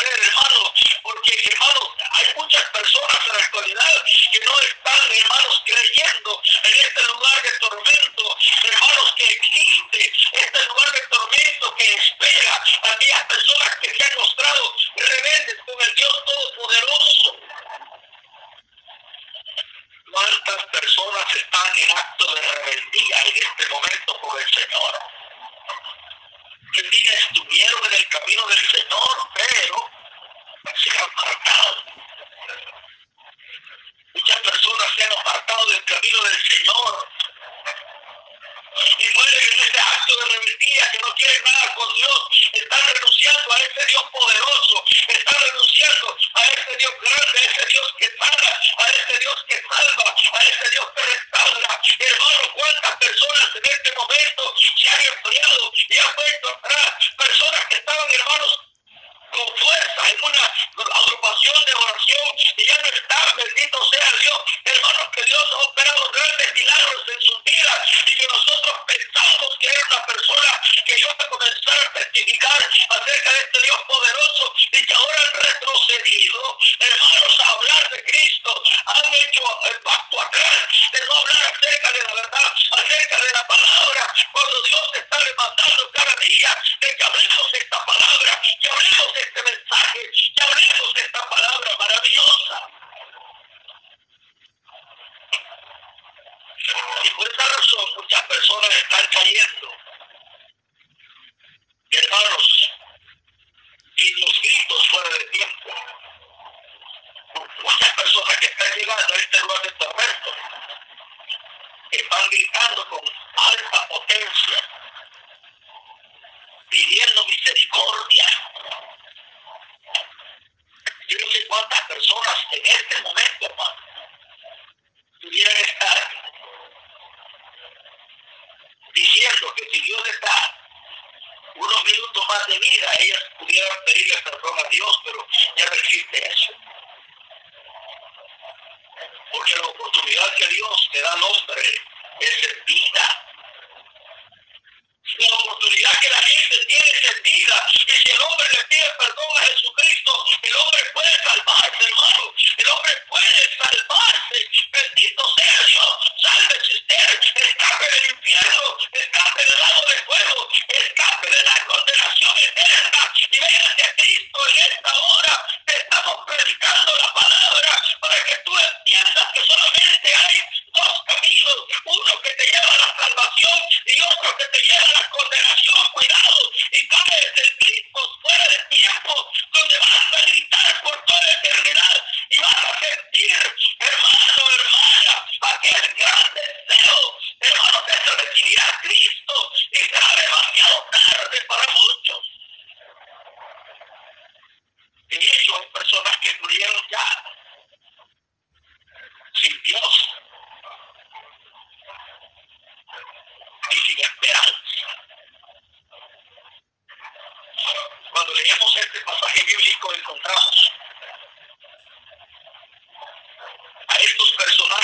actualidad, hermano, porque hermano, hay muchas personas en la actualidad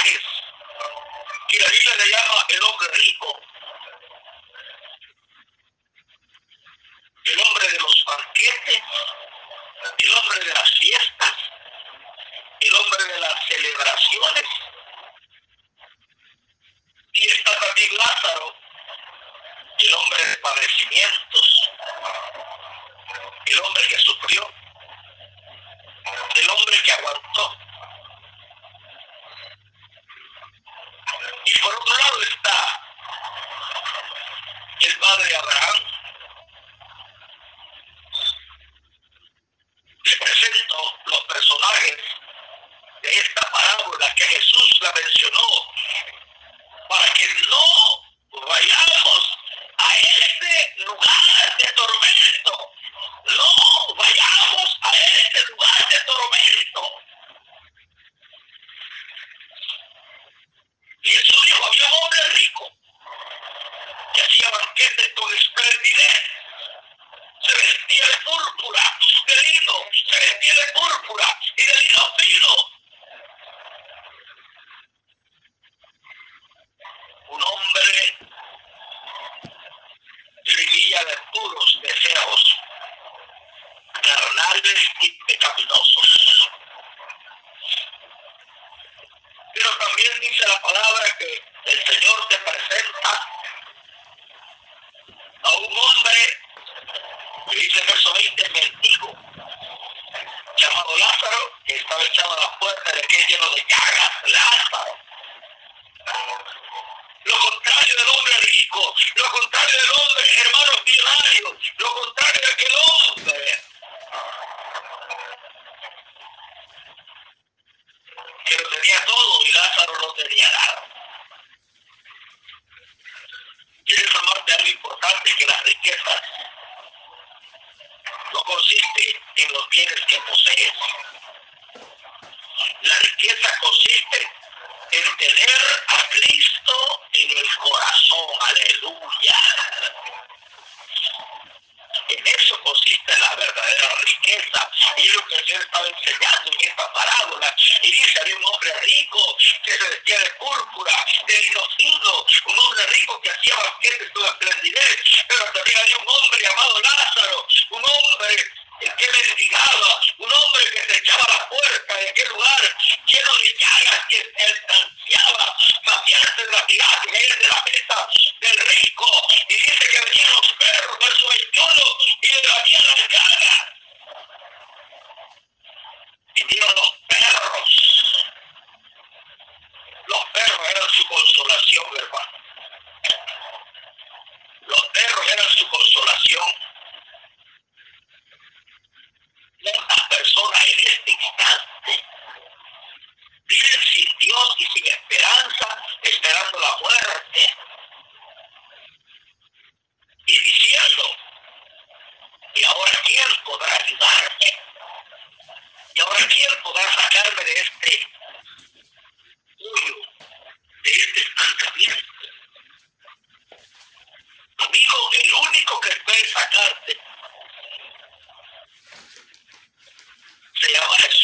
Reyes, que la Biblia le llama el hombre rico. ir sacarte. Se la va a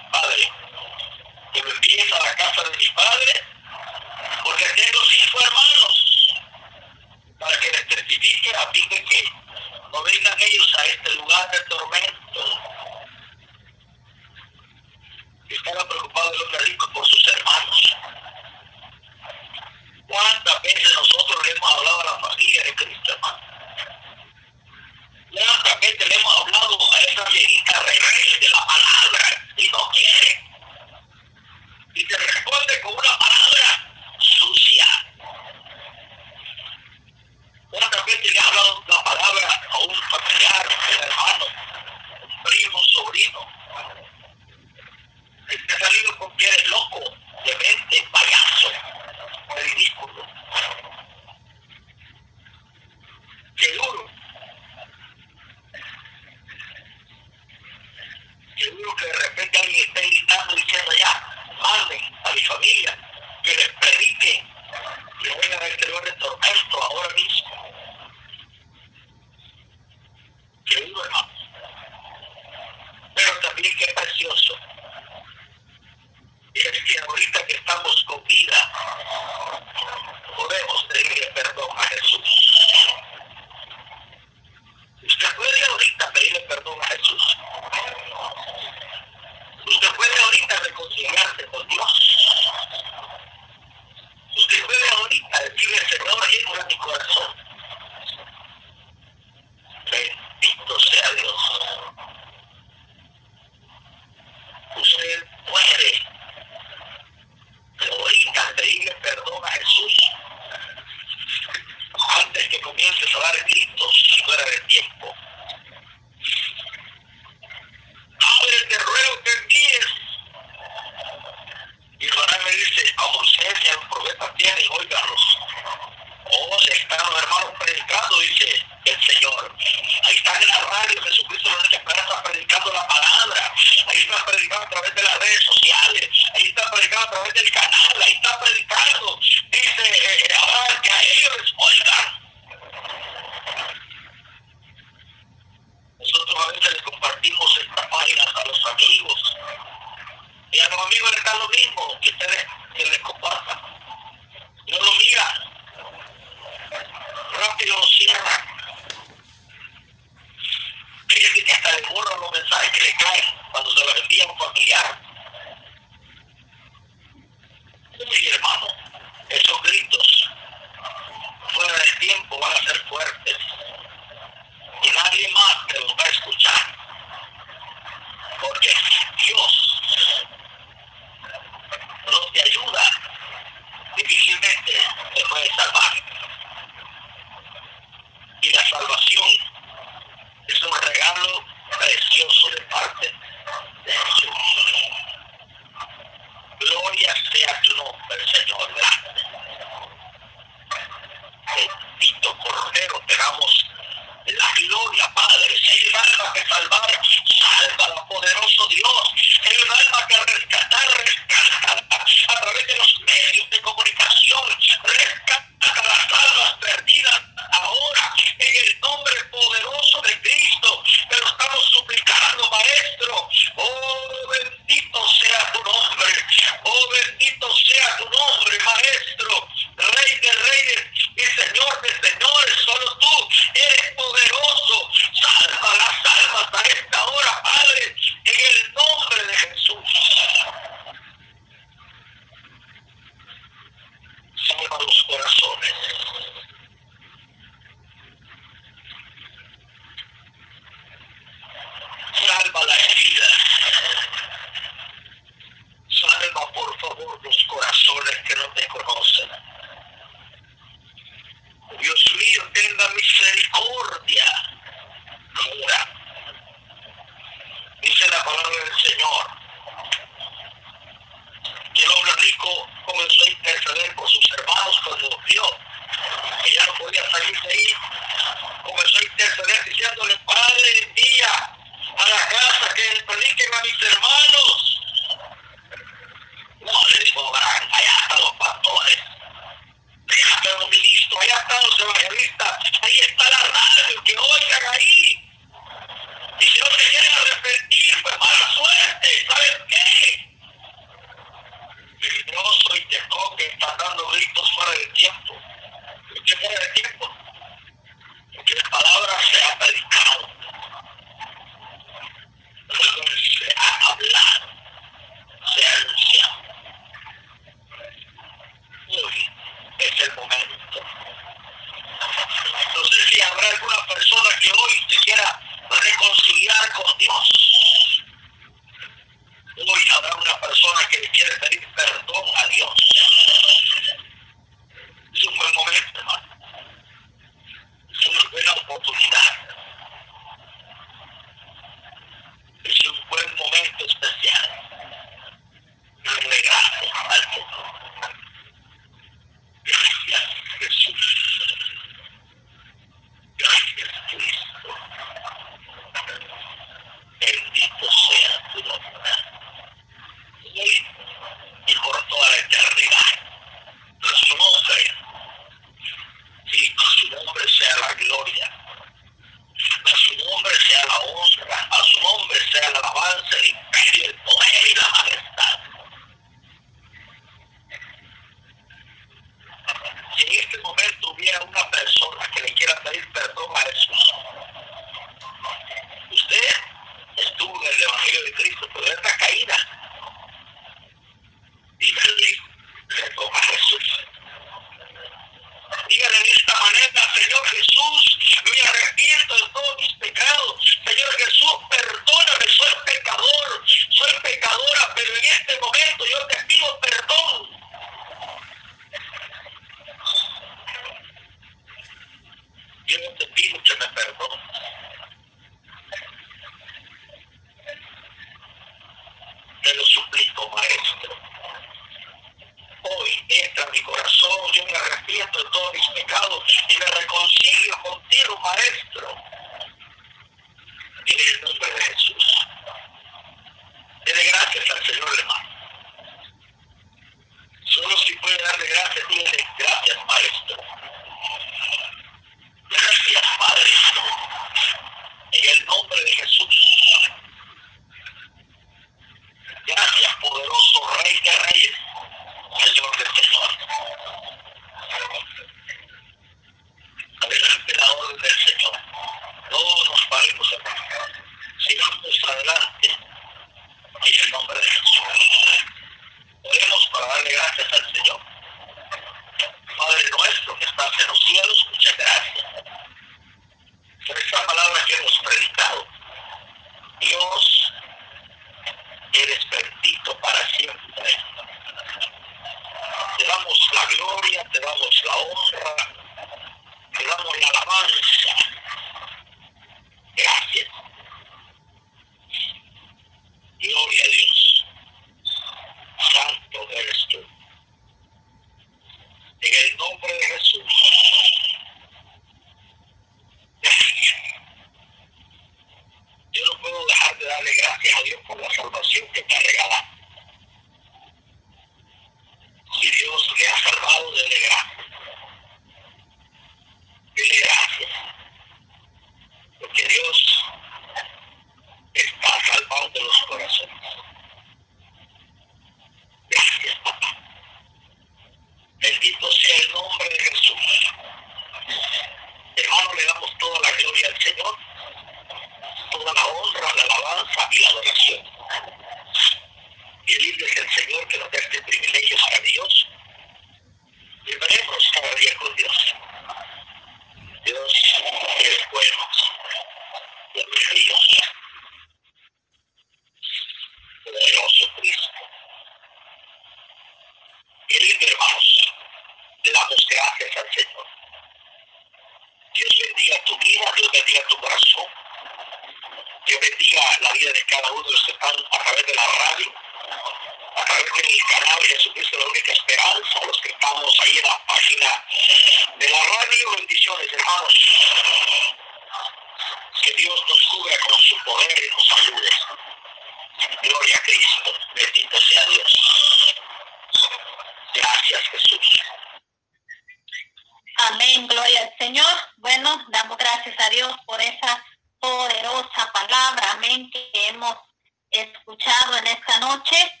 noche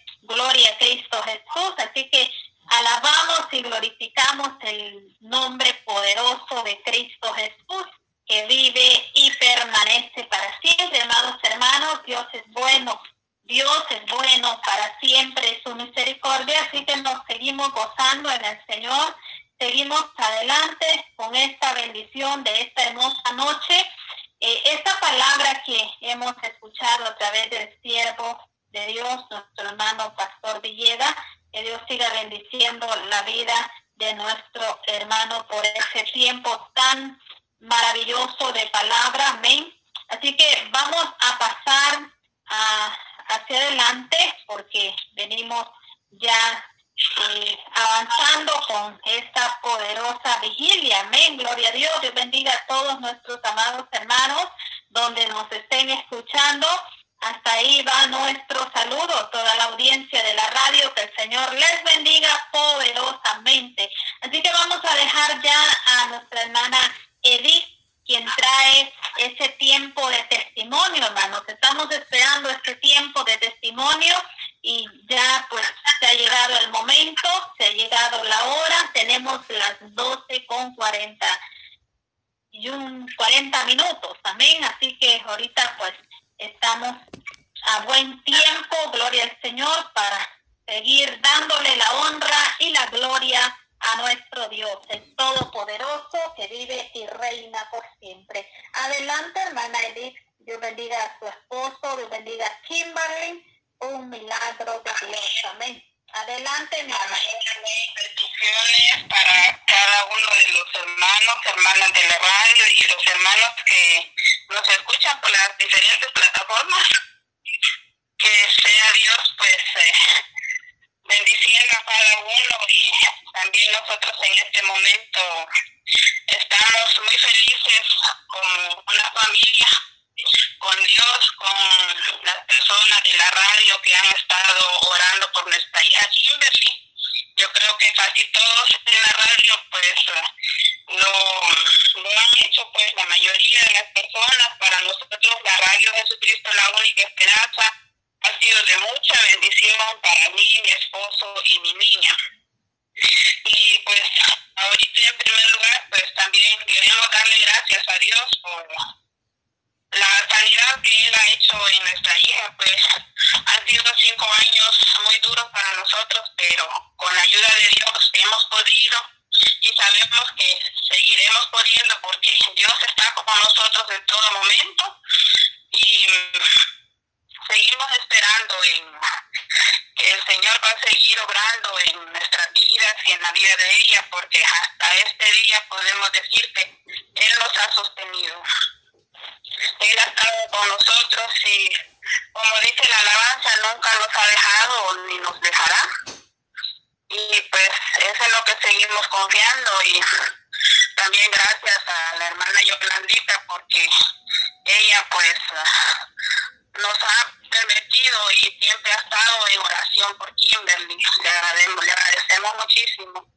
y siempre ha estado en oración por Kimberly. Le agradecemos, le agradecemos muchísimo.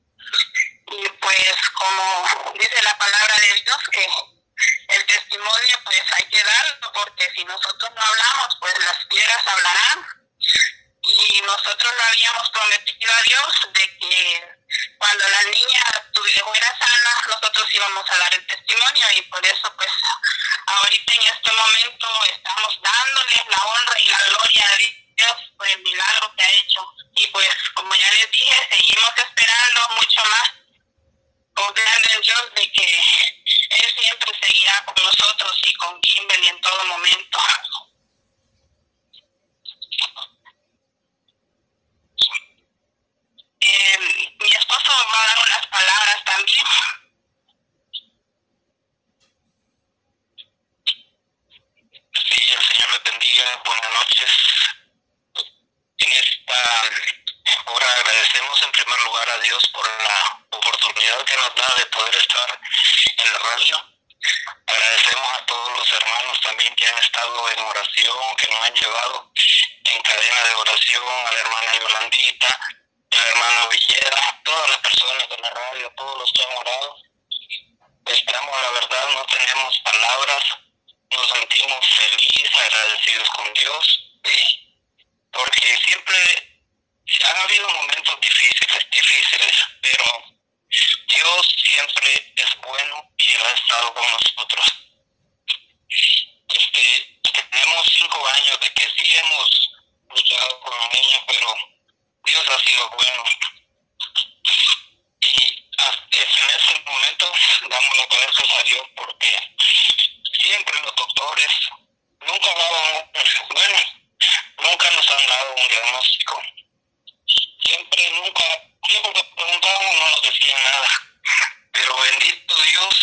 Y pues como dice la palabra de Dios, que el testimonio pues hay que darlo, porque si nosotros no hablamos, pues las piedras hablarán. Y nosotros lo habíamos prometido a Dios de que cuando las niñas fueran sana nosotros íbamos a dar el testimonio y por eso pues ahorita en este momento estamos dándoles la honra y la gloria a Dios por el milagro que ha hecho. Y pues como ya les dije, seguimos esperando mucho más, confiando en Dios de que Él siempre seguirá con nosotros y con Kimberly en todo momento. Eh, mi esposo va a dar unas palabras también. Sí, el Señor le bendiga. Buenas noches. En esta hora agradecemos en primer lugar a Dios por la oportunidad que nos da de poder estar en la radio. Agradecemos a todos los hermanos también que han estado en oración, que nos han llevado en cadena de oración, a la hermana Yolandita, la hermana Villeda, todas las personas de la radio, todos los que han orado. Estamos, la verdad, no tenemos palabras, nos sentimos felices, agradecidos con Dios, porque siempre han habido momentos difíciles, difíciles, pero Dios siempre es bueno y ha estado con nosotros. Este, tenemos cinco años de que sí hemos luchado con los niños, pero Dios ha sido bueno. Y en ese momento damos las gracias a Dios porque siempre los doctores nunca daban, bueno, nunca nos han dado un diagnóstico siempre, nunca, siempre que preguntábamos no nos decían nada. Pero bendito Dios,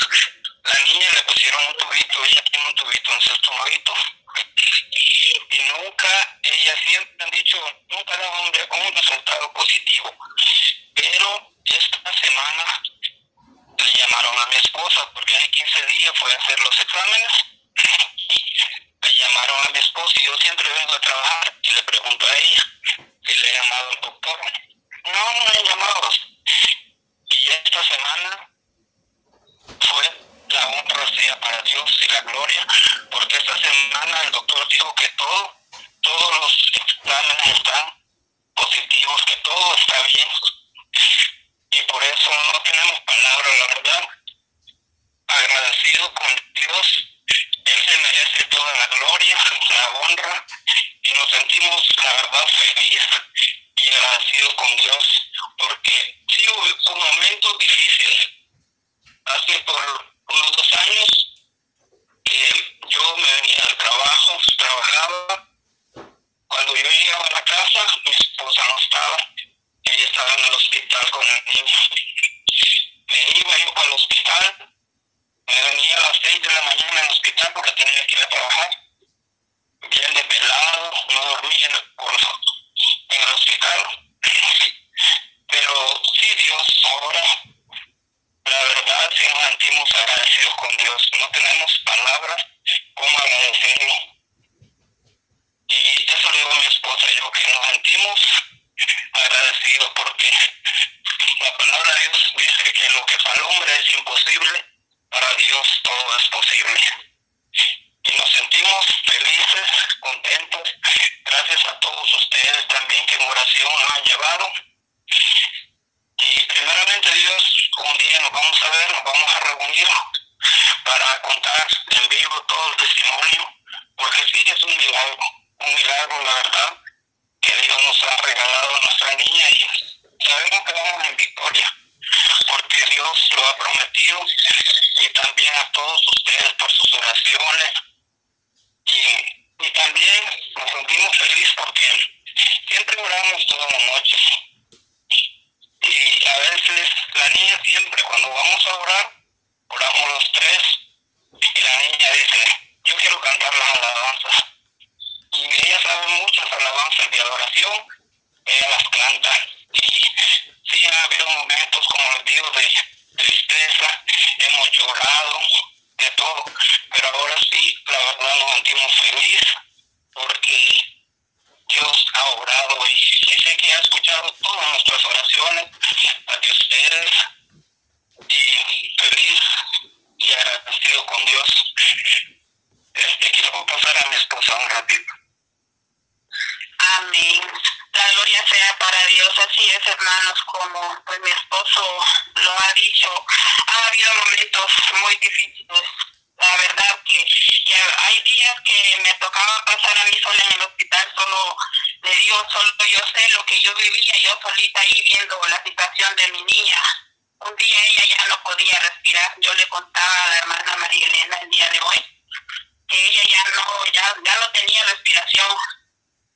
la niña le pusieron un tubito, ella tiene un tubito en su estómago. Y nunca, ella siempre han dicho, nunca daba un, un resultado positivo. Pero esta semana le llamaron a mi esposa porque hace 15 días fue a hacer los exámenes. Le llamaron a mi esposa y yo siempre vengo a trabajar y le pregunto a ella si le he llamado al doctor. No, no han llamado. Y esta semana fue la honra sea para Dios y la gloria, porque esta semana el doctor dijo que todo, todos los exámenes están positivos, que todo está bien. Y por eso no tenemos palabras, la verdad. Agradecido con Dios, Él se merece toda la gloria, la honra y nos sentimos, la verdad, feliz y agradecido con Dios, porque sí hubo un momento difícil. Hace por unos dos años que yo me venía al trabajo, trabajaba. Cuando yo llegaba a la casa, mi esposa no estaba. Ella estaba en el hospital con el niño. Me iba yo para el hospital. Me venía a las seis de la mañana al hospital porque tenía que ir a trabajar bien desvelado, no dormía en, el hospital. Pero sí, Dios ahora, verdad, nos sentimos agradecidos con Dios, no tenemos palabras como agradecerlo. Y eso digo a mi esposa y yo, que nos sentimos agradecidos porque la palabra de Dios dice que lo que para el hombre es imposible, para Dios todo es posible y nos sentimos felices, contentos, gracias a todos ustedes también que en oración nos han llevado. Y primeramente Dios, un día nos vamos a ver, nos vamos a reunir para contar en vivo todo el testimonio, porque sí es un milagro, un milagro la verdad, que Dios nos ha regalado a nuestra niña y sabemos que vamos en victoria, porque Dios lo ha prometido y también a todos ustedes por sus oraciones y, y también nos sentimos felices porque siempre oramos todas las noches. Y a veces la niña siempre, cuando vamos a orar, oramos los tres y la niña dice, yo quiero cantar las alabanzas. Y ella sabe muchas alabanzas de adoración, ella las canta. Y sí ha habido momentos, como les digo, de tristeza, hemos llorado, de todo, pero ahora sí, la verdad nos sentimos felices porque Dios ha orado y, sé que ha escuchado todas nuestras oraciones, las de ustedes, y feliz y agradecido con Dios. Este, quiero pasar a mi esposa un ratito. Amén. La gloria sea para Dios, así es hermanos, como pues mi esposo lo ha dicho, ha habido momentos muy difíciles. La verdad que hay días que me tocaba pasar a mí sola en el hospital, solo le digo, solo yo sé lo que yo vivía, yo solita ahí viendo la situación de mi niña. Un día ella ya no podía respirar, yo le contaba a la hermana María Elena el día de hoy que ella ya no, ya, ya no tenía respiración,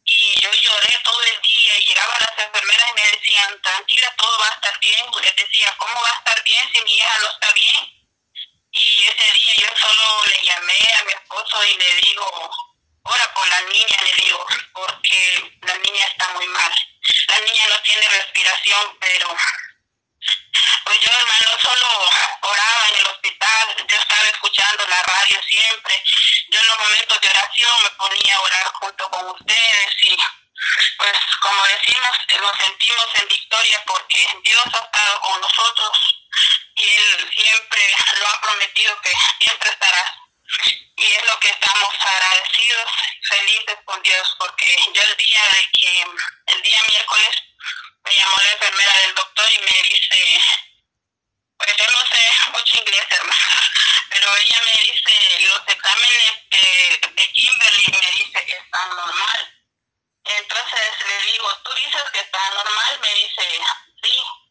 y yo lloré todo el día y llegaban las enfermeras y me decían, tranquila, todo va a estar bien. Les decía, ¿cómo va a estar bien si mi hija no está bien? Y ese día yo solo le llamé a mi esposo y le digo, ora por la niña, le digo, porque la niña está muy mal. La niña no tiene respiración, pero pues yo, hermano, solo oraba en el hospital, yo estaba escuchando la radio siempre. Yo en los momentos de oración me ponía a orar junto con ustedes y pues como decimos, nos sentimos en victoria porque Dios ha estado con nosotros y Él siempre lo ha prometido que siempre estará Y es lo que estamos agradecidos, felices con Dios, porque yo el día de que, el día miércoles, me llamó la enfermera del doctor y me dice, pues yo no sé mucho inglés, hermano, pero ella me dice, los exámenes de, de Kimberly me dice que están normal. Entonces le digo, tú dices que está normal, me dice, sí.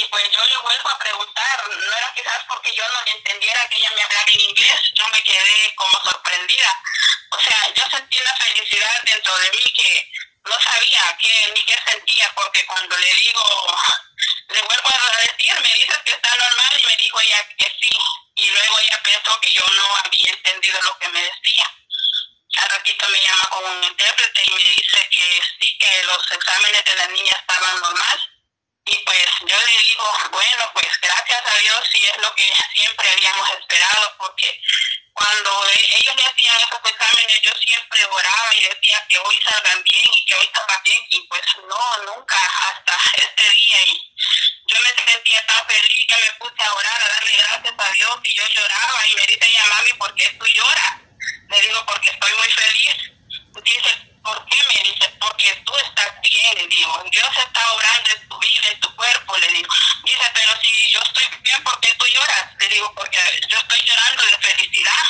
Y pues yo le vuelvo a preguntar, no era quizás porque yo no entendiera que ella me hablaba en inglés, yo me quedé como sorprendida. O sea, yo sentí una felicidad dentro de mí que no sabía qué ni qué sentía, porque cuando le digo, le vuelvo a decir, me dices que está normal y me dijo ella que sí. Y luego ella pensó que yo no había entendido lo que me decía. Al ratito me llama con un intérprete y me dice que sí, que los exámenes de la niña estaban normal. Y pues yo le digo, bueno, pues gracias a Dios si es lo que siempre habíamos esperado, porque cuando e-, ellos le hacían esos exámenes yo siempre oraba y decía que hoy salgan bien y que hoy salgan bien y pues no, nunca hasta este día y yo me sentía tan feliz que me puse a orar, a darle gracias a Dios y yo lloraba y me dice ella, mami, ¿por qué tú lloras? Le digo, porque estoy muy feliz. Dice, ¿por qué? Me dice, porque tú estás bien, le digo, Dios está orando en tu vida, en tu cuerpo, le digo. Dice, pero si yo estoy bien, ¿por qué tú lloras? Le digo, porque yo estoy llorando de felicidad.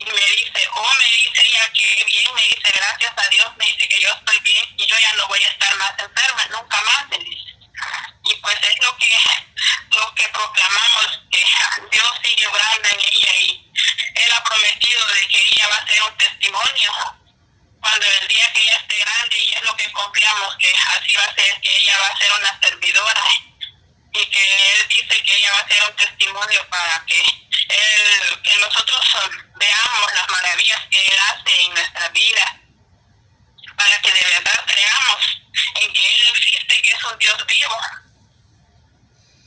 Y me dice, oh, me dice ella que bien, me dice, gracias a Dios, me dice que yo estoy bien y yo ya no voy a estar más enferma, nunca más, me dice. Y pues es lo que, lo que proclamamos, que Dios sigue orando en ella y Él ha prometido de que ella va a ser un testimonio cuando el día que ella esté grande y es lo que confiamos que así va a ser, que ella va a ser una servidora y que Él dice que ella va a ser un testimonio para que él, que nosotros veamos las maravillas que Él hace en nuestra vida, para que de verdad creamos en que Él existe, que es un Dios vivo.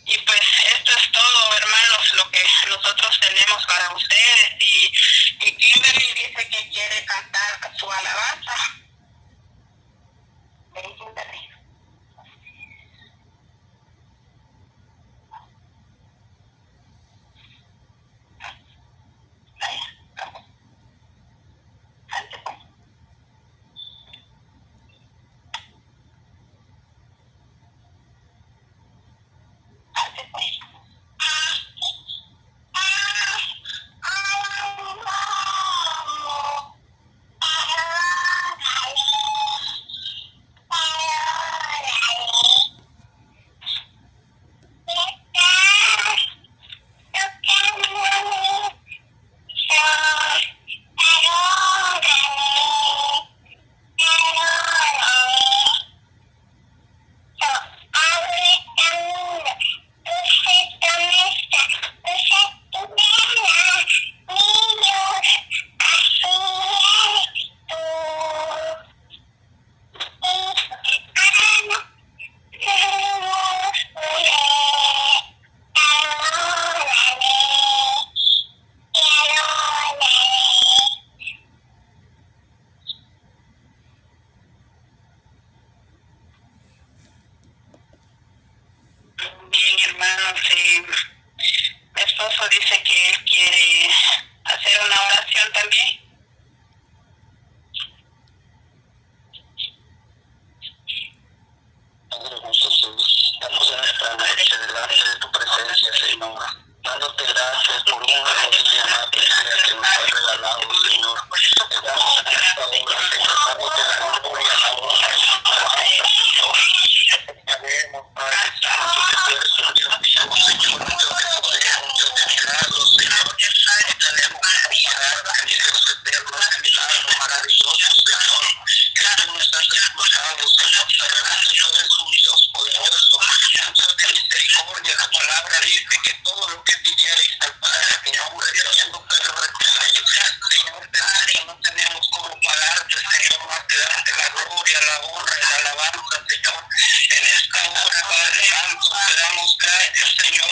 Y pues esto es todo, hermanos, lo que nosotros tenemos para ustedes. Y, y Kimberly dice que quiere cantar su alabanza. Ven, Kimberly. Señor. En esta hora, Padre Santo, te damos gracias, Señor.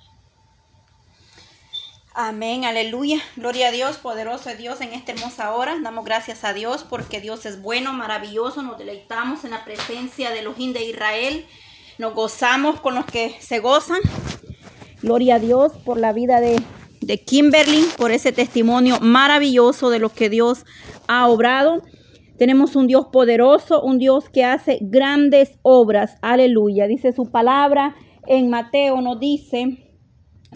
poderoso Dios en esta hermosa hora. Damos gracias a Dios porque Dios es bueno, maravilloso. Nos deleitamos en la presencia de los de Israel. Nos gozamos con los que se gozan. Gloria a Dios por la vida de, de Kimberly, por ese testimonio maravilloso de lo que Dios ha obrado. Tenemos un Dios poderoso, un Dios que hace grandes obras. Aleluya. Dice su palabra en Mateo, nos dice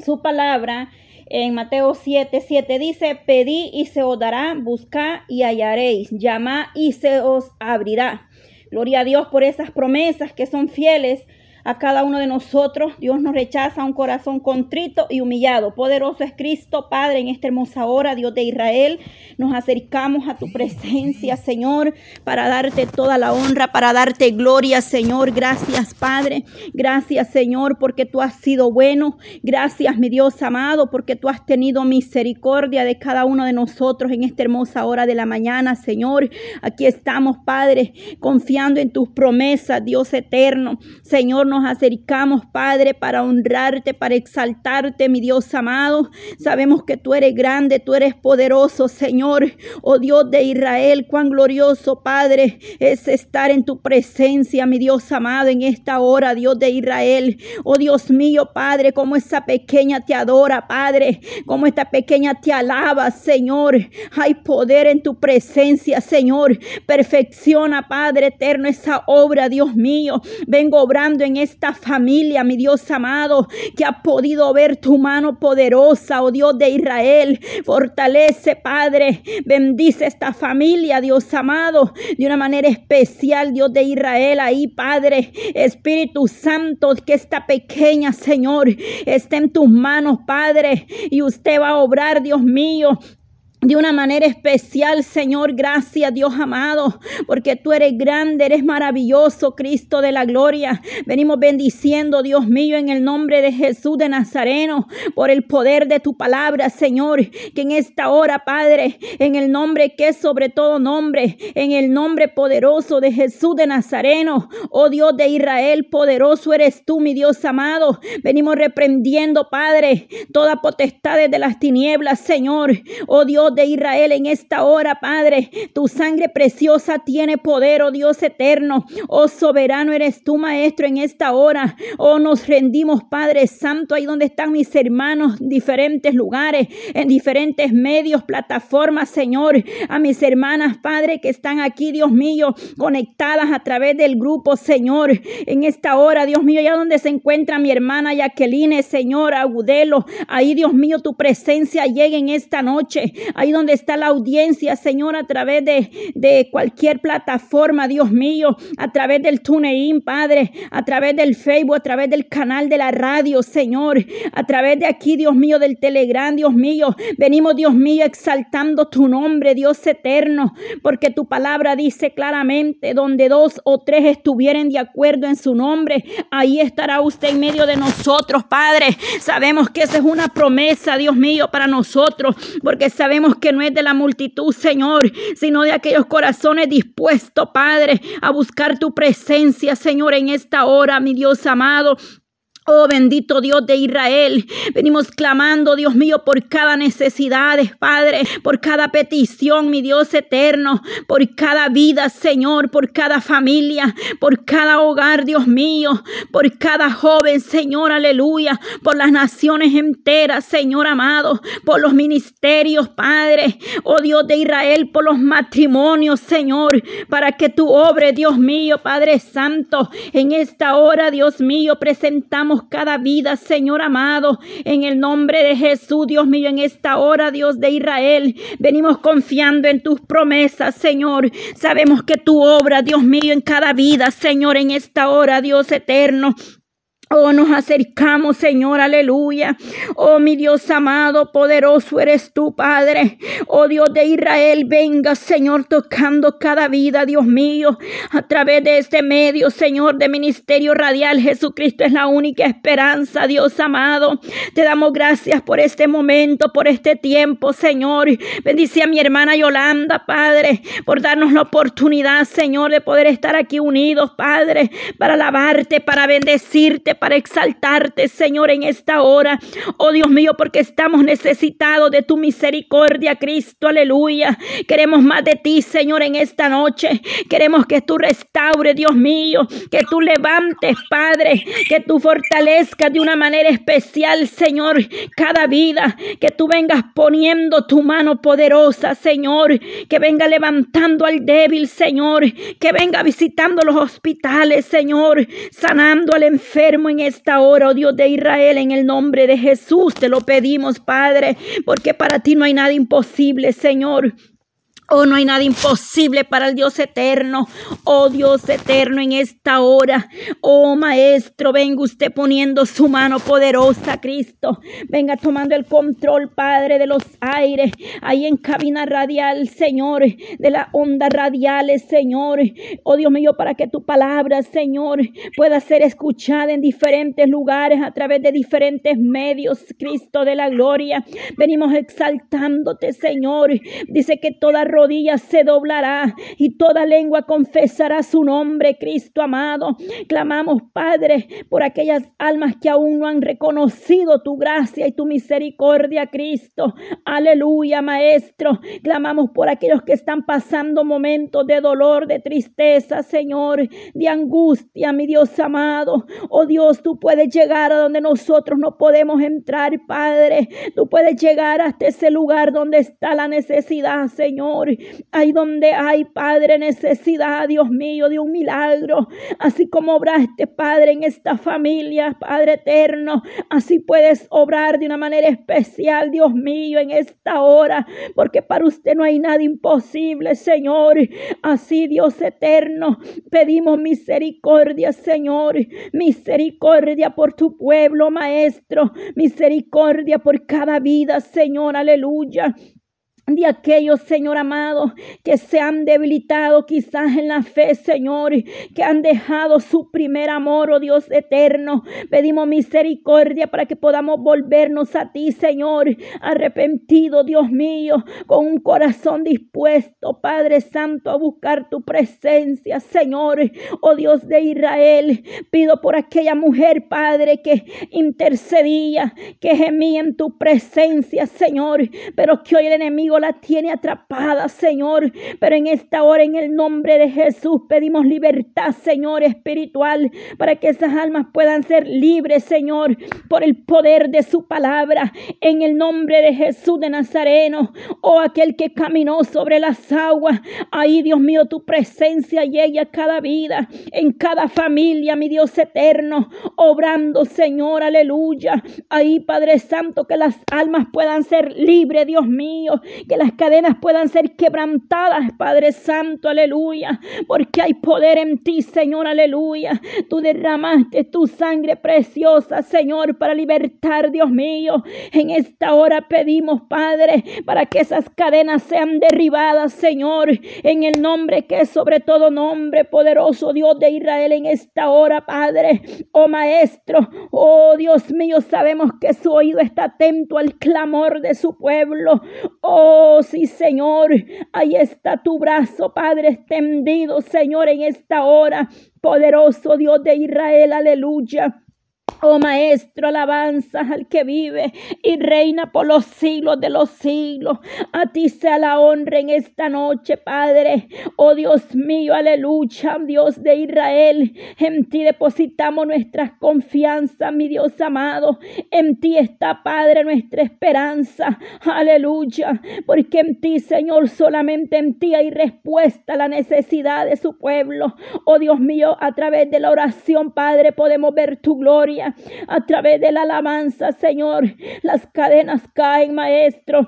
su palabra en Mateo 7, 7 dice, pedí y se os dará, buscad y hallaréis, llamad y se os abrirá. Gloria a Dios por esas promesas que son fieles a cada uno de nosotros. Dios nos rechaza un corazón contrito y humillado. Poderoso es Cristo, Padre, en esta hermosa hora, Dios de Israel. Nos acercamos a tu presencia, Señor, para darte toda la honra, para darte gloria, Señor. Gracias, Padre. Gracias, Señor, porque tú has sido bueno. Gracias, mi Dios amado, porque tú has tenido misericordia de cada uno de nosotros en esta hermosa hora de la mañana, Señor. Aquí estamos, Padre, confiando en tus promesas, Dios eterno. Señor, nos acercamos, Padre, para honrarte, para exaltarte, mi Dios amado. Sabemos que tú eres grande, tú eres poderoso, Señor. Oh Dios de Israel, cuán glorioso, Padre, es estar en tu presencia, mi Dios amado, en esta hora, Dios de Israel. Oh Dios mío, Padre, como esa pequeña te adora, Padre, como esta pequeña te alaba, Señor. Hay poder en tu presencia, Señor. Perfecciona, Padre eterno, esa obra, Dios mío. Vengo obrando en esta familia, mi Dios amado, que ha podido ver tu mano poderosa, oh Dios de Israel. Fortalece, Padre. Bendice esta familia, Dios amado, de una manera especial, Dios de Israel. Ahí, Padre, Espíritu Santo, que esta pequeña, Señor, esté en tus manos, Padre. Y usted va a obrar, Dios mío, de una manera especial, Señor. Gracias, Dios amado, porque tú eres grande, eres maravilloso, Cristo de la gloria. Venimos bendiciendo, Dios mío, en el nombre de Jesús de Nazareno, por el poder de tu palabra, Señor. Que en esta hora, Padre, en el nombre que es sobre todo nombre, en el nombre poderoso de Jesús de Nazareno, oh Dios de Israel, poderoso eres tú, mi Dios amado. Venimos reprendiendo, Padre, toda potestad de las tinieblas, Señor. Oh Dios de Israel, en esta hora, Padre. Tu sangre preciosa tiene poder, oh Dios eterno. Oh soberano eres tú, Maestro, en esta hora. Oh, nos rendimos, Padre Santo, ahí donde están mis hermanos, en diferentes lugares, en diferentes medios, plataformas, Señor. A mis hermanas, Padre, que están aquí, Dios mío, conectadas a través del grupo, Señor. En esta hora, Dios mío, ya donde se encuentra mi hermana Jacqueline, Señor, Agudelo. Ahí, Dios mío, tu presencia llegue en esta noche ahí donde está la audiencia, Señor, a través de, de cualquier plataforma, Dios mío, a través del TuneIn, Padre, a través del Facebook, a través del canal de la radio, Señor, a través de aquí, Dios mío, del Telegram, Dios mío, venimos, Dios mío, exaltando tu nombre, Dios eterno, porque tu palabra dice claramente, donde dos o tres estuvieren de acuerdo en su nombre, ahí estará usted en medio de nosotros, Padre. Sabemos que esa es una promesa, Dios mío, para nosotros, porque sabemos que no es de la multitud, Señor, sino de aquellos corazones dispuestos, Padre, a buscar tu presencia, Señor, en esta hora, mi Dios amado. Oh bendito Dios de Israel, venimos clamando, Dios mío, por cada necesidad, Padre, por cada petición, mi Dios eterno, por cada vida, Señor, por cada familia, por cada hogar, Dios mío, por cada joven, Señor, aleluya, por las naciones enteras, Señor amado, por los ministerios, Padre, oh Dios de Israel, por los matrimonios, Señor, para que tu obre, Dios mío, Padre Santo, en esta hora, Dios mío, presentamos cada vida, Señor amado, en el nombre de Jesús, Dios mío, en esta hora, Dios de Israel. Venimos confiando en tus promesas, Señor. Sabemos que tu obra, Dios mío, en cada vida, Señor, en esta hora, Dios eterno. Oh, nos acercamos, Señor, aleluya. Oh, mi Dios amado, poderoso eres tú, Padre. Oh, Dios de Israel, venga, Señor, tocando cada vida, Dios mío, a través de este medio, Señor, de ministerio radial. Jesucristo es la única esperanza, Dios amado. Te damos gracias por este momento, por este tiempo, Señor. Bendice a mi hermana Yolanda, Padre, por darnos la oportunidad, Señor, de poder estar aquí unidos, Padre, para alabarte, para bendecirte para exaltarte, Señor, en esta hora. Oh Dios mío, porque estamos necesitados de tu misericordia, Cristo, aleluya. Queremos más de ti, Señor, en esta noche. Queremos que tú restaure, Dios mío, que tú levantes, Padre, que tú fortalezcas de una manera especial, Señor, cada vida, que tú vengas poniendo tu mano poderosa, Señor, que venga levantando al débil, Señor, que venga visitando los hospitales, Señor, sanando al enfermo en esta hora, oh Dios de Israel, en el nombre de Jesús. Te lo pedimos, Padre, porque para ti no hay nada imposible, Señor. Oh, no hay nada imposible para el Dios eterno. Oh, Dios eterno, en esta hora. Oh, Maestro, venga usted poniendo su mano poderosa, Cristo. Venga tomando el control, Padre, de los aires. Ahí en cabina radial, Señor. De las ondas radiales, Señor. Oh, Dios mío, para que tu palabra, Señor, pueda ser escuchada en diferentes lugares a través de diferentes medios, Cristo de la gloria. Venimos exaltándote, Señor. Dice que toda rodilla se doblará y toda lengua confesará su nombre, Cristo amado. Clamamos, Padre, por aquellas almas que aún no han reconocido tu gracia y tu misericordia, Cristo. Aleluya, Maestro. Clamamos por aquellos que están pasando momentos de dolor, de tristeza, Señor, de angustia, mi Dios amado. Oh Dios, tú puedes llegar a donde nosotros no podemos entrar, Padre. Tú puedes llegar hasta ese lugar donde está la necesidad, Señor. Señor. Ahí donde hay, Padre, necesidad, Dios mío, de un milagro. Así como obraste, Padre, en esta familia, Padre eterno. Así puedes obrar de una manera especial, Dios mío, en esta hora. Porque para usted no hay nada imposible, Señor. Así, Dios eterno, pedimos misericordia, Señor. Misericordia por tu pueblo, Maestro. Misericordia por cada vida, Señor. Aleluya de aquellos, Señor amado, que se han debilitado quizás en la fe, Señor, que han dejado su primer amor, oh Dios eterno. Pedimos misericordia para que podamos volvernos a ti, Señor, arrepentido, Dios mío, con un corazón dispuesto, Padre Santo, a buscar tu presencia, Señor, oh Dios de Israel. Pido por aquella mujer, Padre, que intercedía, que gemía en tu presencia, Señor, pero que hoy el enemigo la tiene atrapada, Señor. Pero en esta hora, en el nombre de Jesús, pedimos libertad, Señor, espiritual, para que esas almas puedan ser libres, Señor, por el poder de su palabra. En el nombre de Jesús de Nazareno, oh aquel que caminó sobre las aguas. Ahí, Dios mío, tu presencia llegue a cada vida, en cada familia, mi Dios eterno, obrando, Señor, aleluya. Ahí, Padre Santo, que las almas puedan ser libres, Dios mío, que las cadenas puedan ser quebrantadas, Padre Santo, aleluya, porque hay poder en ti, Señor, aleluya. Tú derramaste tu sangre preciosa, Señor, para libertar, Dios mío. En esta hora pedimos, Padre, para que esas cadenas sean derribadas, Señor, en el nombre que es sobre todo nombre, poderoso Dios de Israel, en esta hora, Padre, oh Maestro, oh Dios mío, sabemos que su oído está atento al clamor de su pueblo, oh Oh, sí, Señor. Ahí está tu brazo, Padre, extendido, Señor, en esta hora. Poderoso Dios de Israel, aleluya. Oh Maestro, alabanza al que vive y reina por los siglos de los siglos. A ti sea la honra en esta noche, Padre. Oh Dios mío, aleluya, Dios de Israel. En ti depositamos nuestra confianza, mi Dios amado. En ti está, Padre, nuestra esperanza. Aleluya. Porque en ti, Señor, solamente en ti hay respuesta a la necesidad de su pueblo. Oh Dios mío, a través de la oración, Padre, podemos ver tu gloria a través de la alabanza, Señor. Las cadenas caen, Maestro.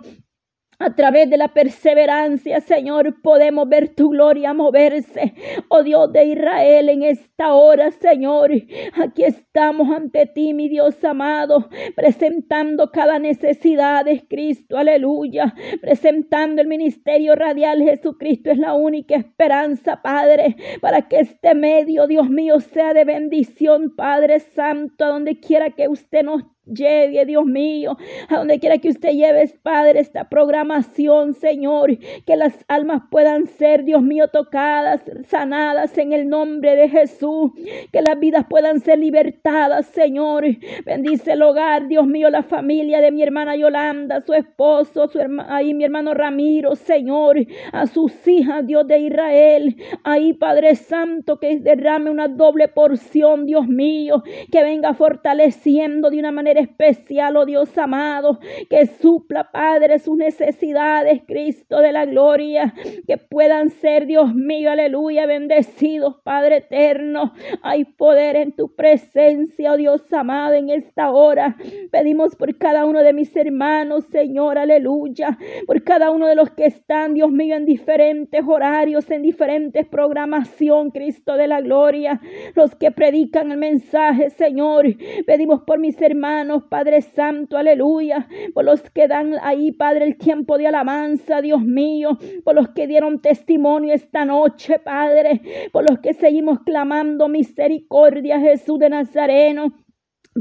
A través de la perseverancia, Señor, podemos ver tu gloria moverse. Oh Dios de Israel, en esta hora, Señor, aquí estamos ante ti, mi Dios amado, presentando cada necesidad de Cristo, aleluya, presentando el ministerio radial. Jesucristo es la única esperanza, Padre, para que este medio, Dios mío, sea de bendición, Padre Santo, a donde quiera que usted nos lleve, Dios mío, a donde quiera que usted lleve, Padre, esta programación, Señor, que las almas puedan ser, Dios mío, tocadas, sanadas en el nombre de Jesús, que las vidas puedan ser libertadas, Señor. Bendice el hogar, Dios mío, la familia de mi hermana Yolanda, su esposo, su ahí mi hermano Ramiro, Señor, a sus hijas, Dios de Israel, ahí Padre Santo, que derrame una doble porción, Dios mío, que venga fortaleciendo de una manera especial, oh Dios amado, que supla, Padre, sus necesidades, Cristo de la gloria, que puedan ser, Dios mío, aleluya, bendecidos, Padre eterno. Hay poder en tu presencia, oh Dios amado, en esta hora. Pedimos por cada uno de mis hermanos, Señor, aleluya, por cada uno de los que están, Dios mío, en diferentes horarios, en diferentes programación, Cristo de la gloria, los que predican el mensaje, Señor. Pedimos por mis hermanos Padre Santo, aleluya, por los que dan ahí, Padre, el tiempo de alabanza, Dios mío, por los que dieron testimonio esta noche, Padre, por los que seguimos clamando misericordia, Jesús de Nazareno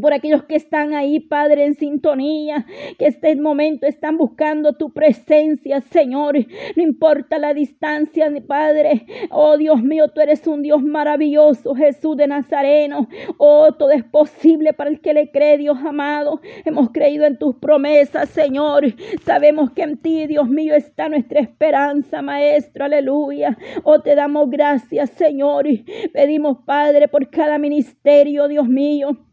por aquellos que están ahí, Padre, en sintonía, que este momento están buscando tu presencia, Señor. No importa la distancia, Padre. Oh Dios mío, tú eres un Dios maravilloso, Jesús de Nazareno. Oh, todo es posible para el que le cree, Dios amado. Hemos creído en tus promesas, Señor. Sabemos que en ti, Dios mío, está nuestra esperanza, Maestro. Aleluya. Oh, te damos gracias, Señor. Pedimos, Padre, por cada ministerio, Dios mío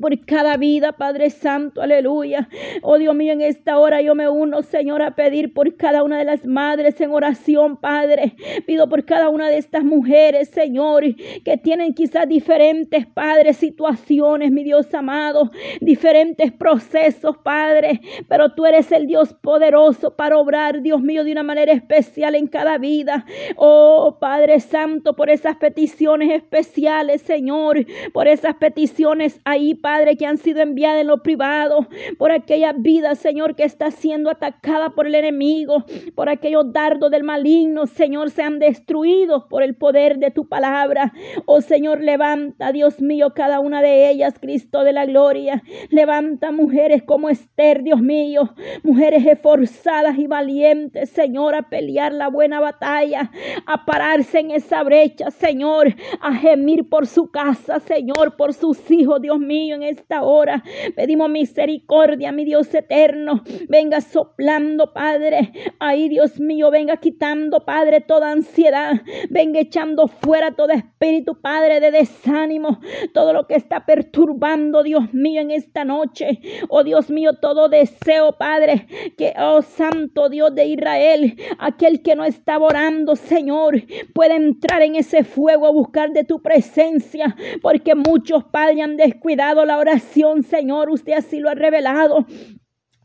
por cada vida, Padre Santo, aleluya. Oh Dios mío, en esta hora yo me uno, Señor, a pedir por cada una de las madres en oración, Padre. Pido por cada una de estas mujeres, Señor, que tienen quizás diferentes, Padre, situaciones, mi Dios amado, diferentes procesos, Padre. Pero tú eres el Dios poderoso para obrar, Dios mío, de una manera especial en cada vida. Oh Padre Santo, por esas peticiones especiales, Señor, por esas peticiones ahí, Padre, que han sido enviadas en lo privado, por aquella vida, Señor, que está siendo atacada por el enemigo, por aquellos dardos del maligno, Señor, sean destruidos por el poder de tu palabra. Oh Señor, levanta, Dios mío, cada una de ellas, Cristo de la gloria. Levanta mujeres como Esther, Dios mío, mujeres esforzadas y valientes, Señor, a pelear la buena batalla, a pararse en esa brecha, Señor, a gemir por su casa, Señor, por sus hijos, Dios mío en esta hora. Pedimos misericordia, mi Dios eterno. Venga soplando, Padre. Ay, Dios mío, venga quitando, Padre, toda ansiedad. Venga echando fuera todo espíritu, Padre, de desánimo. Todo lo que está perturbando, Dios mío, en esta noche. Oh, Dios mío, todo deseo, Padre, que, oh, Santo Dios de Israel, aquel que no está orando, Señor, puede entrar en ese fuego a buscar de tu presencia. Porque muchos, Padre, han descuidado la oración, Señor. Usted así lo ha revelado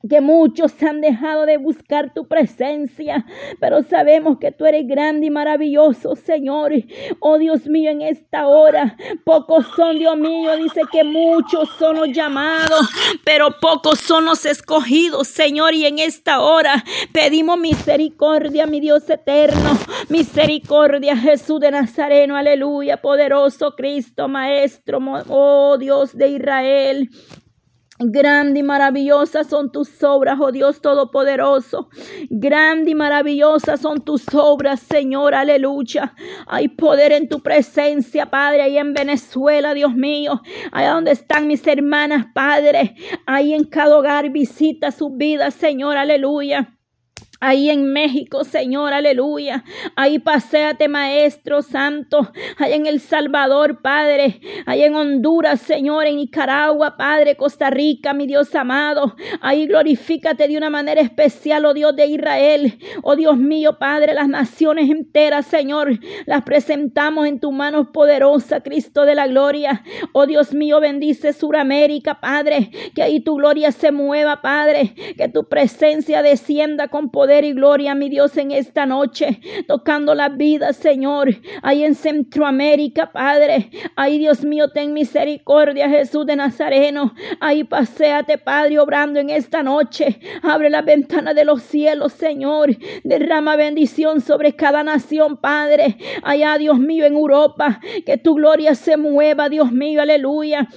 que muchos han dejado de buscar tu presencia, pero sabemos que tú eres grande y maravilloso, Señor. Oh Dios mío, en esta hora, pocos son, Dios mío, dice que muchos son los llamados, pero pocos son los escogidos, Señor. Y en esta hora pedimos misericordia, mi Dios eterno, misericordia, Jesús de Nazareno, aleluya, poderoso Cristo, Maestro, oh Dios de Israel. Grande y maravillosa son tus obras, oh Dios Todopoderoso. Grande y maravillosa son tus obras, Señor, aleluya. Hay poder en tu presencia, Padre, ahí en Venezuela, Dios mío. Allá donde están mis hermanas, Padre. Ahí en cada hogar visita su vida, Señor, aleluya. Ahí en México, Señor, aleluya. Ahí paséate, Maestro Santo. Ahí en El Salvador, Padre. Ahí en Honduras, Señor. En Nicaragua, Padre. Costa Rica, mi Dios amado. Ahí glorifícate de una manera especial, oh Dios de Israel. Oh Dios mío, Padre, las naciones enteras, Señor. Las presentamos en tu mano poderosa, Cristo de la gloria. Oh Dios mío, bendice Suramérica, Padre. Que ahí tu gloria se mueva, Padre. Que tu presencia descienda con poder y gloria, mi Dios, en esta noche, tocando la vida, Señor, ahí en Centroamérica, Padre. Ahí, Dios mío, ten misericordia, Jesús de Nazareno. Ahí paséate, Padre, obrando en esta noche. Abre la ventana de los cielos, Señor. Derrama bendición sobre cada nación, Padre. Allá, Dios mío, en Europa, que tu gloria se mueva, Dios mío, aleluya.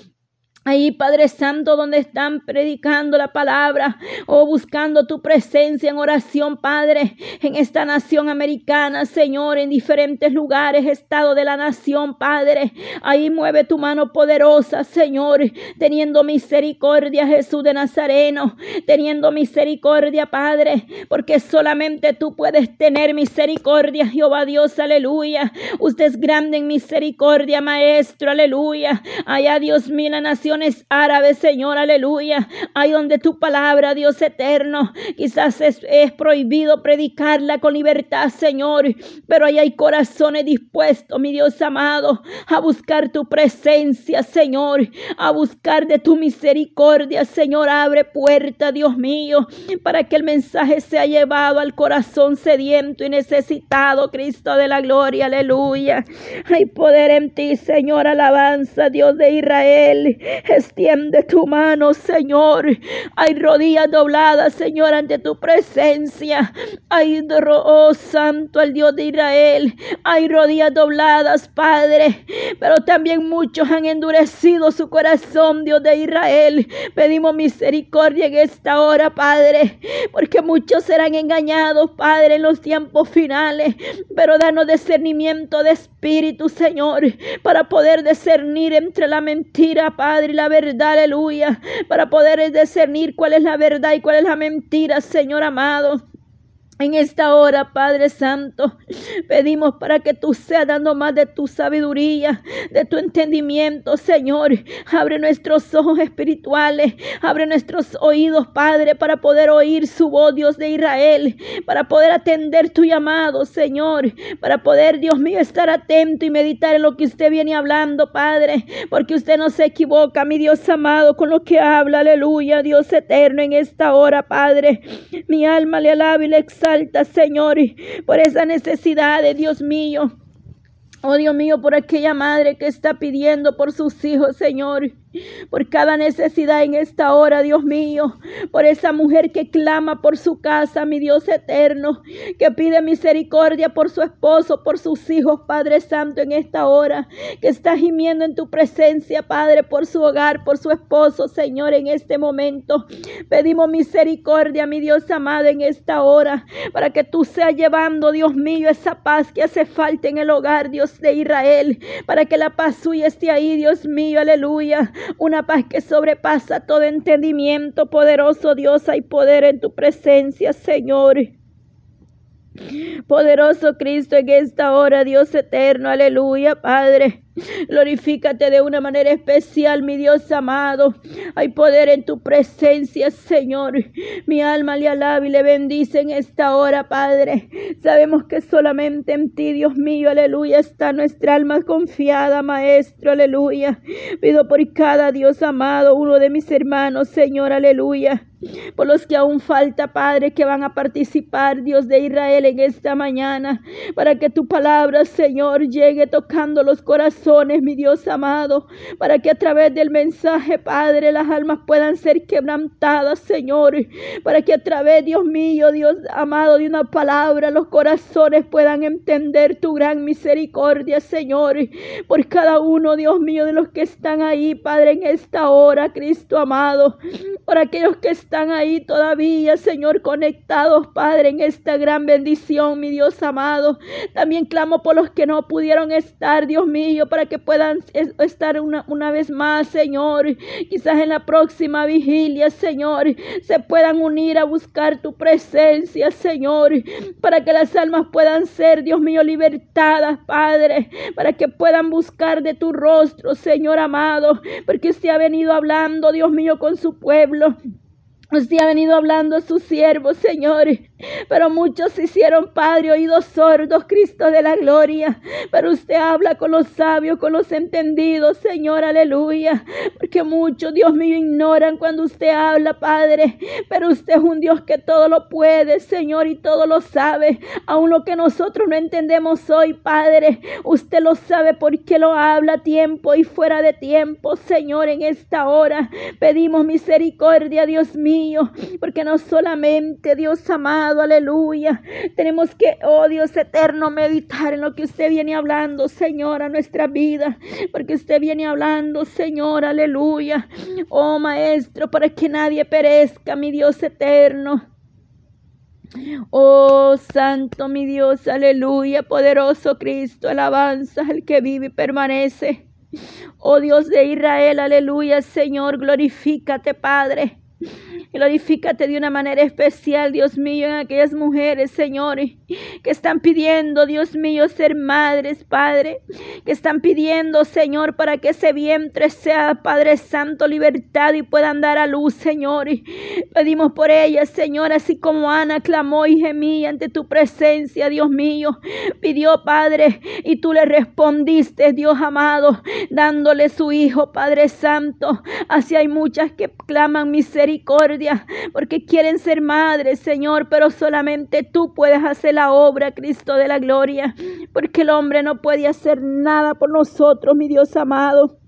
Ahí, Padre Santo, donde están predicando la palabra o buscando tu presencia en oración, Padre, en esta nación americana, Señor, en diferentes lugares, estado de la nación, Padre. Ahí mueve tu mano poderosa, Señor, teniendo misericordia, Jesús de Nazareno, teniendo misericordia, Padre, porque solamente tú puedes tener misericordia, Jehová Dios, aleluya. Usted es grande en misericordia, Maestro, aleluya. Allá, Dios mío, la nación árabes, Señor, aleluya. Ahí donde tu palabra, Dios eterno, quizás es, prohibido predicarla con libertad, Señor, pero ahí hay corazones dispuestos, mi Dios amado, a buscar tu presencia, Señor, a buscar de tu misericordia, Señor, abre puerta, Dios mío, para que el mensaje sea llevado al corazón sediento y necesitado, Cristo de la gloria, aleluya. Hay poder en ti, Señor, alabanza, Dios de Israel. Extiende tu mano, Señor. Hay rodillas dobladas, Señor, ante tu presencia. Hay, oh Santo, el Dios de Israel. Hay rodillas dobladas, Padre. Pero también muchos han endurecido su corazón, Dios de Israel. Pedimos misericordia en esta hora, Padre. Porque muchos serán engañados, Padre, en los tiempos finales. Pero danos discernimiento de espíritu, Señor, para poder discernir entre la mentira, Padre la verdad, aleluya, para poder discernir cuál es la verdad y cuál es la mentira, Señor amado. En esta hora, Padre Santo, pedimos para que tú seas dando más de tu sabiduría, de tu entendimiento, Señor. Abre nuestros ojos espirituales, abre nuestros oídos, Padre, para poder oír su voz, Dios de Israel, para poder atender tu llamado, Señor, para poder, Dios mío, estar atento y meditar en lo que usted viene hablando, Padre, porque usted no se equivoca, mi Dios amado, con lo que habla, aleluya, Dios eterno, en esta hora, Padre. Mi alma le alaba y le exalta alta, Señor, por esa necesidad de Dios mío. Oh Dios mío, por aquella madre que está pidiendo por sus hijos, Señor por cada necesidad en esta hora, Dios mío, por esa mujer que clama por su casa, mi Dios eterno, que pide misericordia por su esposo, por sus hijos, Padre Santo, en esta hora, que está gimiendo en tu presencia, Padre, por su hogar, por su esposo, Señor, en este momento. Pedimos misericordia, mi Dios amado, en esta hora, para que tú seas llevando, Dios mío, esa paz que hace falta en el hogar, Dios de Israel, para que la paz suya esté ahí, Dios mío, aleluya una paz que sobrepasa todo entendimiento. Poderoso Dios, hay poder en tu presencia, Señor. Poderoso Cristo en esta hora, Dios eterno, aleluya, Padre. Glorifícate de una manera especial, mi Dios amado. Hay poder en tu presencia, Señor. Mi alma le alaba y le bendice en esta hora, Padre. Sabemos que solamente en ti, Dios mío, aleluya, está nuestra alma confiada, Maestro, aleluya. Pido por cada Dios amado, uno de mis hermanos, Señor, aleluya por los que aún falta, Padre, que van a participar, Dios de Israel, en esta mañana, para que tu palabra, Señor, llegue tocando los corazones, mi Dios amado, para que a través del mensaje, Padre, las almas puedan ser quebrantadas, Señor, para que a través, Dios mío, Dios amado, de una palabra, los corazones puedan entender tu gran misericordia, Señor, por cada uno, Dios mío, de los que están ahí, Padre, en esta hora, Cristo amado, por aquellos que están están ahí todavía, Señor, conectados, Padre, en esta gran bendición, mi Dios amado. También clamo por los que no pudieron estar, Dios mío, para que puedan estar una, una vez más, Señor. Quizás en la próxima vigilia, Señor, se puedan unir a buscar tu presencia, Señor, para que las almas puedan ser, Dios mío, libertadas, Padre, para que puedan buscar de tu rostro, Señor amado, porque usted ha venido hablando, Dios mío, con su pueblo. Usted ha venido hablando a sus siervos, Señor, pero muchos se hicieron, Padre, oídos sordos, Cristo de la gloria. Pero usted habla con los sabios, con los entendidos, Señor, aleluya. Porque muchos, Dios mío, ignoran cuando usted habla, Padre. Pero usted es un Dios que todo lo puede, Señor, y todo lo sabe. Aun lo que nosotros no entendemos hoy, Padre, usted lo sabe porque lo habla a tiempo y fuera de tiempo, Señor, en esta hora. Pedimos misericordia, Dios mío porque no solamente, Dios amado, aleluya, tenemos que, oh Dios eterno, meditar en lo que usted viene hablando, Señor, a nuestra vida, porque usted viene hablando, Señor, aleluya, oh Maestro, para que nadie perezca, mi Dios eterno. Oh Santo mi Dios, aleluya, poderoso Cristo, alabanza al que vive y permanece. Oh Dios de Israel, aleluya, Señor, glorifícate, Padre. Glorifícate de una manera especial, Dios mío, en aquellas mujeres, Señor, que están pidiendo, Dios mío, ser madres, Padre, que están pidiendo, Señor, para que ese vientre sea, Padre Santo, libertad y puedan dar a luz, Señor. Pedimos por ellas, Señor, así como Ana clamó y gemía ante tu presencia, Dios mío. Pidió, Padre, y tú le respondiste, Dios amado, dándole su Hijo, Padre Santo. Así hay muchas que claman misericordia porque quieren ser madres, Señor, pero solamente tú puedes hacer la obra, Cristo de la gloria, porque el hombre no puede hacer nada por nosotros, mi Dios amado.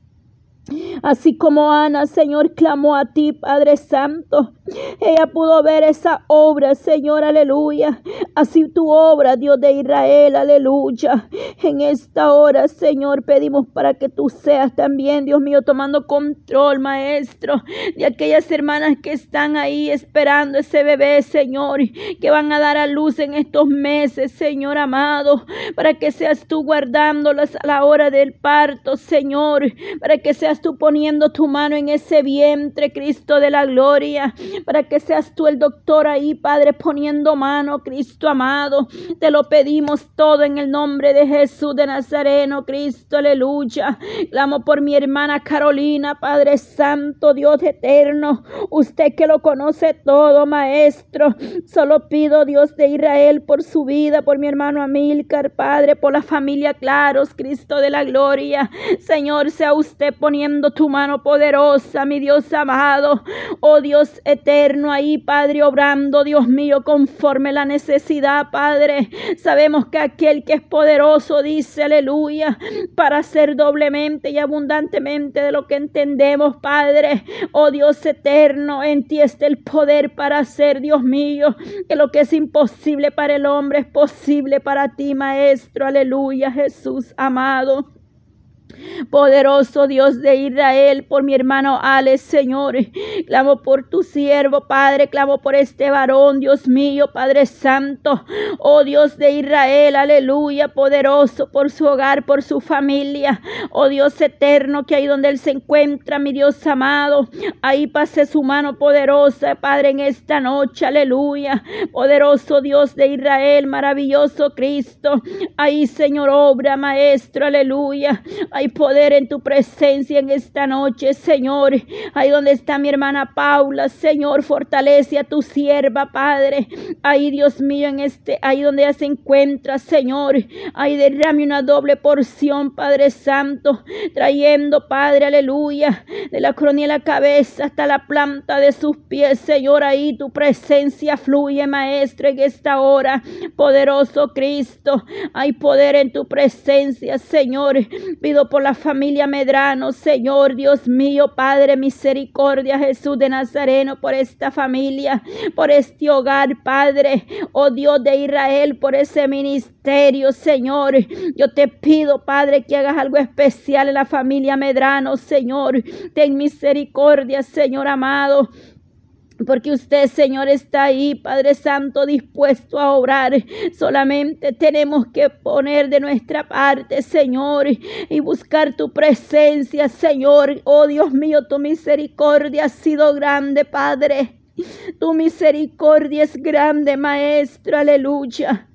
Así como Ana, Señor, clamó a ti, Padre Santo. Ella pudo ver esa obra, Señor, aleluya. Así tu obra, Dios de Israel, aleluya. En esta hora, Señor, pedimos para que tú seas también, Dios mío, tomando control, Maestro, de aquellas hermanas que están ahí esperando ese bebé, Señor, que van a dar a luz en estos meses, Señor amado, para que seas tú guardándolas a la hora del parto, Señor, para que seas tú poniendo tu mano en ese vientre, Cristo de la gloria, para que seas tú el doctor ahí, Padre, poniendo mano, Cristo amado. Te lo pedimos todo en el nombre de Jesús de Nazareno, Cristo, aleluya. Clamo por mi hermana Carolina, Padre Santo, Dios eterno. Usted que lo conoce todo, Maestro. Solo pido, Dios de Israel, por su vida, por mi hermano Amílcar, Padre, por la familia Claros, Cristo de la gloria. Señor, sea usted poniendo tu mano poderosa, mi Dios amado. Oh Dios eterno, ahí, Padre, obrando, Dios mío, conforme la necesidad, Padre. Sabemos que aquel que es poderoso dice, aleluya, para hacer doblemente y abundantemente de lo que entendemos, Padre. Oh Dios eterno, en ti está el poder para hacer, Dios mío, que lo que es imposible para el hombre es posible para ti, Maestro. Aleluya, Jesús amado. Poderoso Dios de Israel, por mi hermano Alex, Señor. Clamo por tu siervo, Padre. Clamo por este varón, Dios mío, Padre Santo. Oh Dios de Israel, aleluya. Poderoso por su hogar, por su familia. Oh Dios eterno, que ahí donde él se encuentra, mi Dios amado. Ahí pase su mano poderosa, Padre, en esta noche, aleluya. Poderoso Dios de Israel, maravilloso Cristo. Ahí, Señor, obra, Maestro, aleluya. Hay poder en tu presencia en esta noche, Señor. Ahí donde está mi hermana Paula, Señor, fortalece a tu sierva, Padre. Ahí, Dios mío, en este, ahí donde ella se encuentra, Señor. Ahí derrame una doble porción, Padre Santo, trayendo, Padre, aleluya, de la coronilla de la cabeza hasta la planta de sus pies, Señor. Ahí tu presencia fluye, Maestro, en esta hora. Poderoso Cristo, hay poder en tu presencia, Señor. Pido por la familia Medrano, Señor Dios mío, Padre, misericordia, Jesús de Nazareno, por esta familia, por este hogar, Padre, oh Dios de Israel, por ese ministerio, Señor. Yo te pido, Padre, que hagas algo especial en la familia Medrano, Señor. Ten misericordia, Señor amado. Porque usted, Señor, está ahí, Padre Santo, dispuesto a obrar. Solamente tenemos que poner de nuestra parte, Señor, y buscar tu presencia, Señor. Oh Dios mío, tu misericordia ha sido grande, Padre. Tu misericordia es grande, Maestro. Aleluya.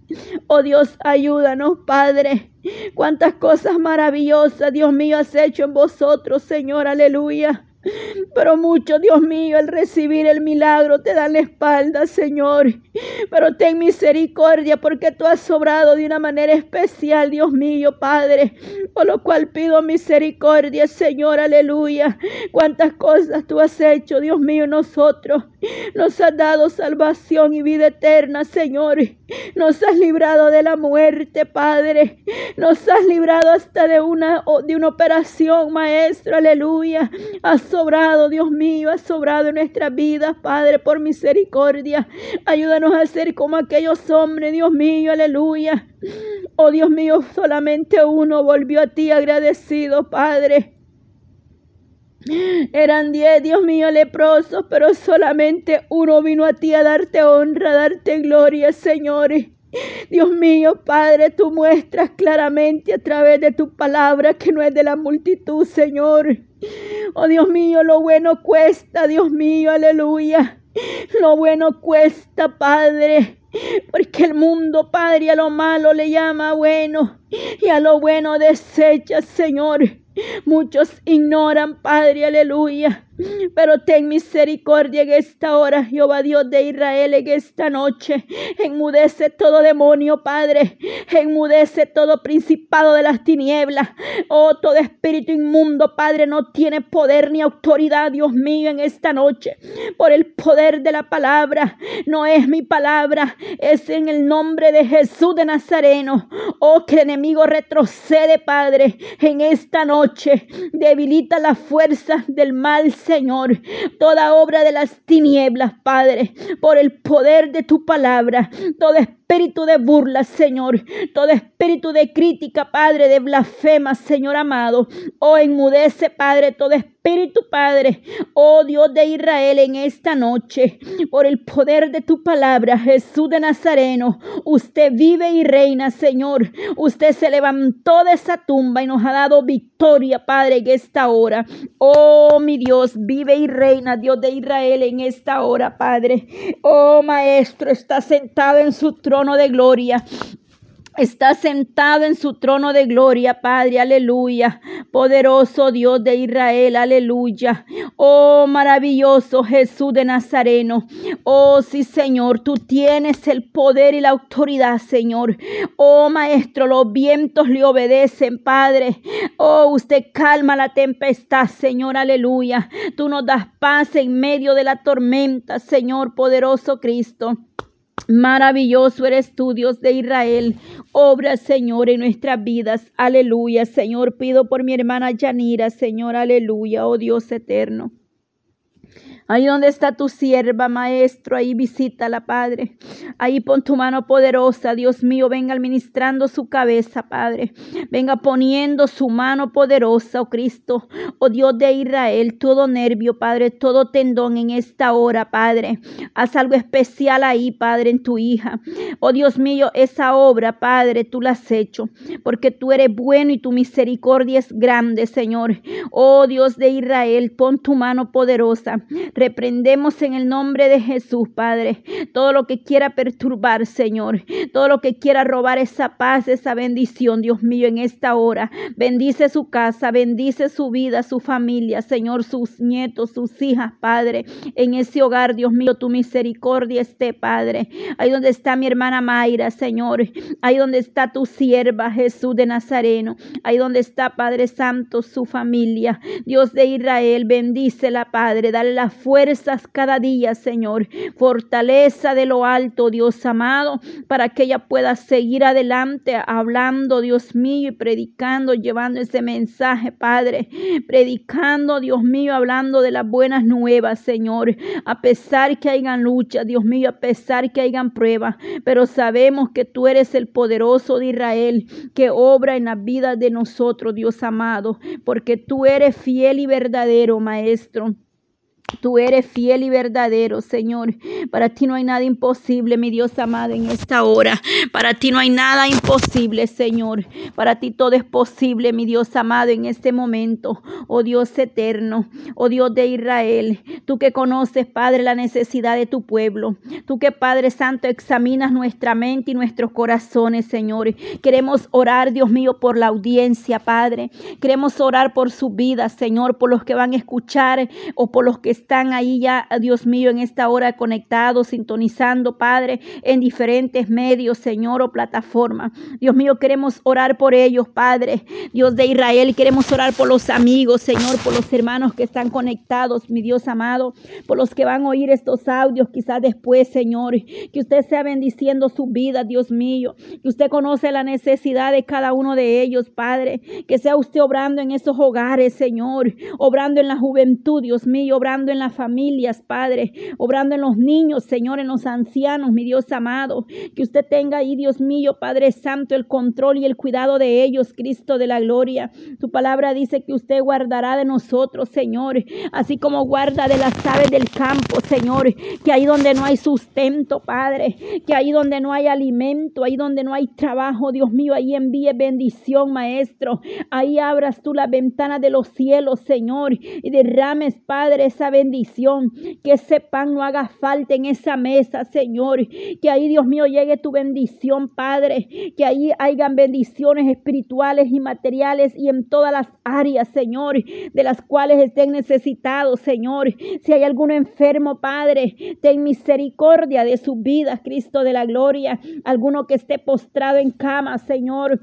Oh Dios, ayúdanos, Padre. Cuántas cosas maravillosas, Dios mío, has hecho en vosotros, Señor. Aleluya. Pero mucho, Dios mío, al recibir el milagro te dan la espalda, Señor. Pero ten misericordia porque tú has sobrado de una manera especial, Dios mío, Padre. Por lo cual pido misericordia, Señor, aleluya. Cuántas cosas tú has hecho, Dios mío, nosotros. Nos has dado salvación y vida eterna, Señor. Nos has librado de la muerte, Padre. Nos has librado hasta de una, de una operación, Maestro, aleluya. Has sobrado, Dios mío, has sobrado en nuestras vidas, Padre, por misericordia. Ayúdanos a ser como aquellos hombres, Dios mío, aleluya. Oh Dios mío, solamente uno volvió a ti agradecido, Padre. Eran diez, Dios mío, leprosos, pero solamente uno vino a ti a darte honra, a darte gloria, Señor. Dios mío, Padre, tú muestras claramente a través de tu palabra que no es de la multitud, Señor. Oh Dios mío, lo bueno cuesta, Dios mío, aleluya. Lo bueno cuesta, Padre. Porque el mundo, Padre, a lo malo le llama bueno y a lo bueno desecha, Señor. Muchos ignoran, Padre, aleluya. Pero ten misericordia en esta hora, Jehová Dios de Israel, en esta noche. Enmudece todo demonio, Padre. Enmudece todo principado de las tinieblas. Oh, todo espíritu inmundo, Padre, no tiene poder ni autoridad, Dios mío, en esta noche. Por el poder de la palabra. No es mi palabra, es en el nombre de Jesús de Nazareno. Oh, que el enemigo retrocede, Padre, en esta noche. Debilita la fuerza del mal, Señor, toda obra de las tinieblas, Padre, por el poder de tu palabra, todo espíritu de burla, Señor, todo espíritu de crítica, Padre, de blasfema, Señor amado. Oh, enmudece, Padre, todo espíritu, Padre, oh Dios de Israel, en esta noche, por el poder de tu palabra, Jesús de Nazareno, usted vive y reina, Señor. Usted se levantó de esa tumba y nos ha dado victoria, Padre, en esta hora. Oh, mi Dios, vive y reina, Dios de Israel, en esta hora, Padre. Oh, Maestro, está sentado en su trono de gloria está sentado en su trono de gloria, Padre, aleluya. Poderoso Dios de Israel, aleluya. Oh, maravilloso Jesús de Nazareno. Oh, sí, Señor, tú tienes el poder y la autoridad, Señor. Oh, Maestro, los vientos le obedecen, Padre. Oh, usted calma la tempestad, Señor, aleluya. Tú nos das paz en medio de la tormenta, Señor, poderoso Cristo. Maravilloso eres tú, Dios de Israel. Obra, Señor, en nuestras vidas. Aleluya, Señor. Pido por mi hermana Yanira, Señor. Aleluya, oh Dios eterno. Ahí donde está tu sierva, maestro, ahí visítala, Padre. Ahí pon tu mano poderosa, Dios mío, venga administrando su cabeza, Padre. Venga poniendo su mano poderosa, oh Cristo, oh Dios de Israel, todo nervio, Padre, todo tendón en esta hora, Padre. Haz algo especial ahí, Padre, en tu hija. Oh Dios mío, esa obra, Padre, tú la has hecho, porque tú eres bueno y tu misericordia es grande, Señor. Oh Dios de Israel, pon tu mano poderosa. Reprendemos en el nombre de Jesús, Padre, todo lo que quiera perturbar, Señor, todo lo que quiera robar esa paz, esa bendición, Dios mío, en esta hora. Bendice su casa, bendice su vida, su familia, Señor, sus nietos, sus hijas, Padre. En ese hogar, Dios mío, tu misericordia esté, Padre. Ahí donde está mi hermana Mayra, Señor. Ahí donde está tu sierva, Jesús de Nazareno. Ahí donde está, Padre Santo, su familia. Dios de Israel, bendícela, Padre. Dale la fuerza fuerzas cada día, Señor. Fortaleza de lo alto, Dios amado, para que ella pueda seguir adelante hablando, Dios mío, y predicando, llevando ese mensaje, Padre. Predicando, Dios mío, hablando de las buenas nuevas, Señor. A pesar que hayan lucha, Dios mío, a pesar que hayan pruebas, pero sabemos que tú eres el poderoso de Israel que obra en la vida de nosotros, Dios amado, porque tú eres fiel y verdadero, Maestro. Tú eres fiel y verdadero, Señor. Para ti no hay nada imposible, mi Dios amado, en esta hora. Para ti no hay nada imposible, Señor. Para ti todo es posible, mi Dios amado, en este momento. Oh Dios eterno, oh Dios de Israel. Tú que conoces, Padre, la necesidad de tu pueblo. Tú que, Padre Santo, examinas nuestra mente y nuestros corazones, Señor. Queremos orar, Dios mío, por la audiencia, Padre. Queremos orar por su vida, Señor, por los que van a escuchar o por los que están ahí ya, Dios mío, en esta hora conectados, sintonizando, Padre, en diferentes medios, Señor, o plataformas. Dios mío, queremos orar por ellos, Padre. Dios de Israel, queremos orar por los amigos, Señor, por los hermanos que están conectados, mi Dios amado, por los que van a oír estos audios quizás después, Señor. Que usted sea bendiciendo su vida, Dios mío. Que usted conoce la necesidad de cada uno de ellos, Padre. Que sea usted obrando en esos hogares, Señor. Obrando en la juventud, Dios mío. Obrando en las familias, Padre, obrando en los niños, Señor, en los ancianos, mi Dios amado. Que usted tenga ahí, Dios mío, Padre Santo, el control y el cuidado de ellos, Cristo de la gloria. Tu palabra dice que usted guardará de nosotros, Señor, así como guarda de las aves del campo, Señor, que ahí donde no hay sustento, Padre, que ahí donde no hay alimento, ahí donde no hay trabajo, Dios mío, ahí envíe bendición, Maestro. Ahí abras tú la ventana de los cielos, Señor, y derrames, Padre, esa bendición bendición, que ese pan no haga falta en esa mesa, Señor, que ahí, Dios mío, llegue tu bendición, Padre, que ahí hayan bendiciones espirituales y materiales y en todas las áreas, Señor, de las cuales estén necesitados, Señor. Si hay alguno enfermo, Padre, ten misericordia de su vida, Cristo de la gloria. Alguno que esté postrado en cama, Señor.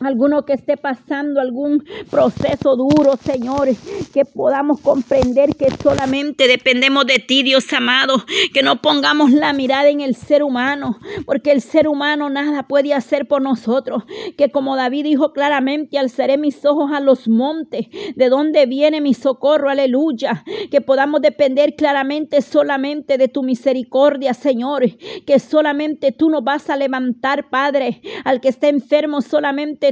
Alguno que esté pasando algún proceso duro, Señor, que podamos comprender que solamente dependemos de ti, Dios amado, que no pongamos la mirada en el ser humano, porque el ser humano nada puede hacer por nosotros, que como David dijo claramente, alzaré mis ojos a los montes, de donde viene mi socorro, aleluya, que podamos depender claramente solamente de tu misericordia, Señor, que solamente tú nos vas a levantar, Padre, al que está enfermo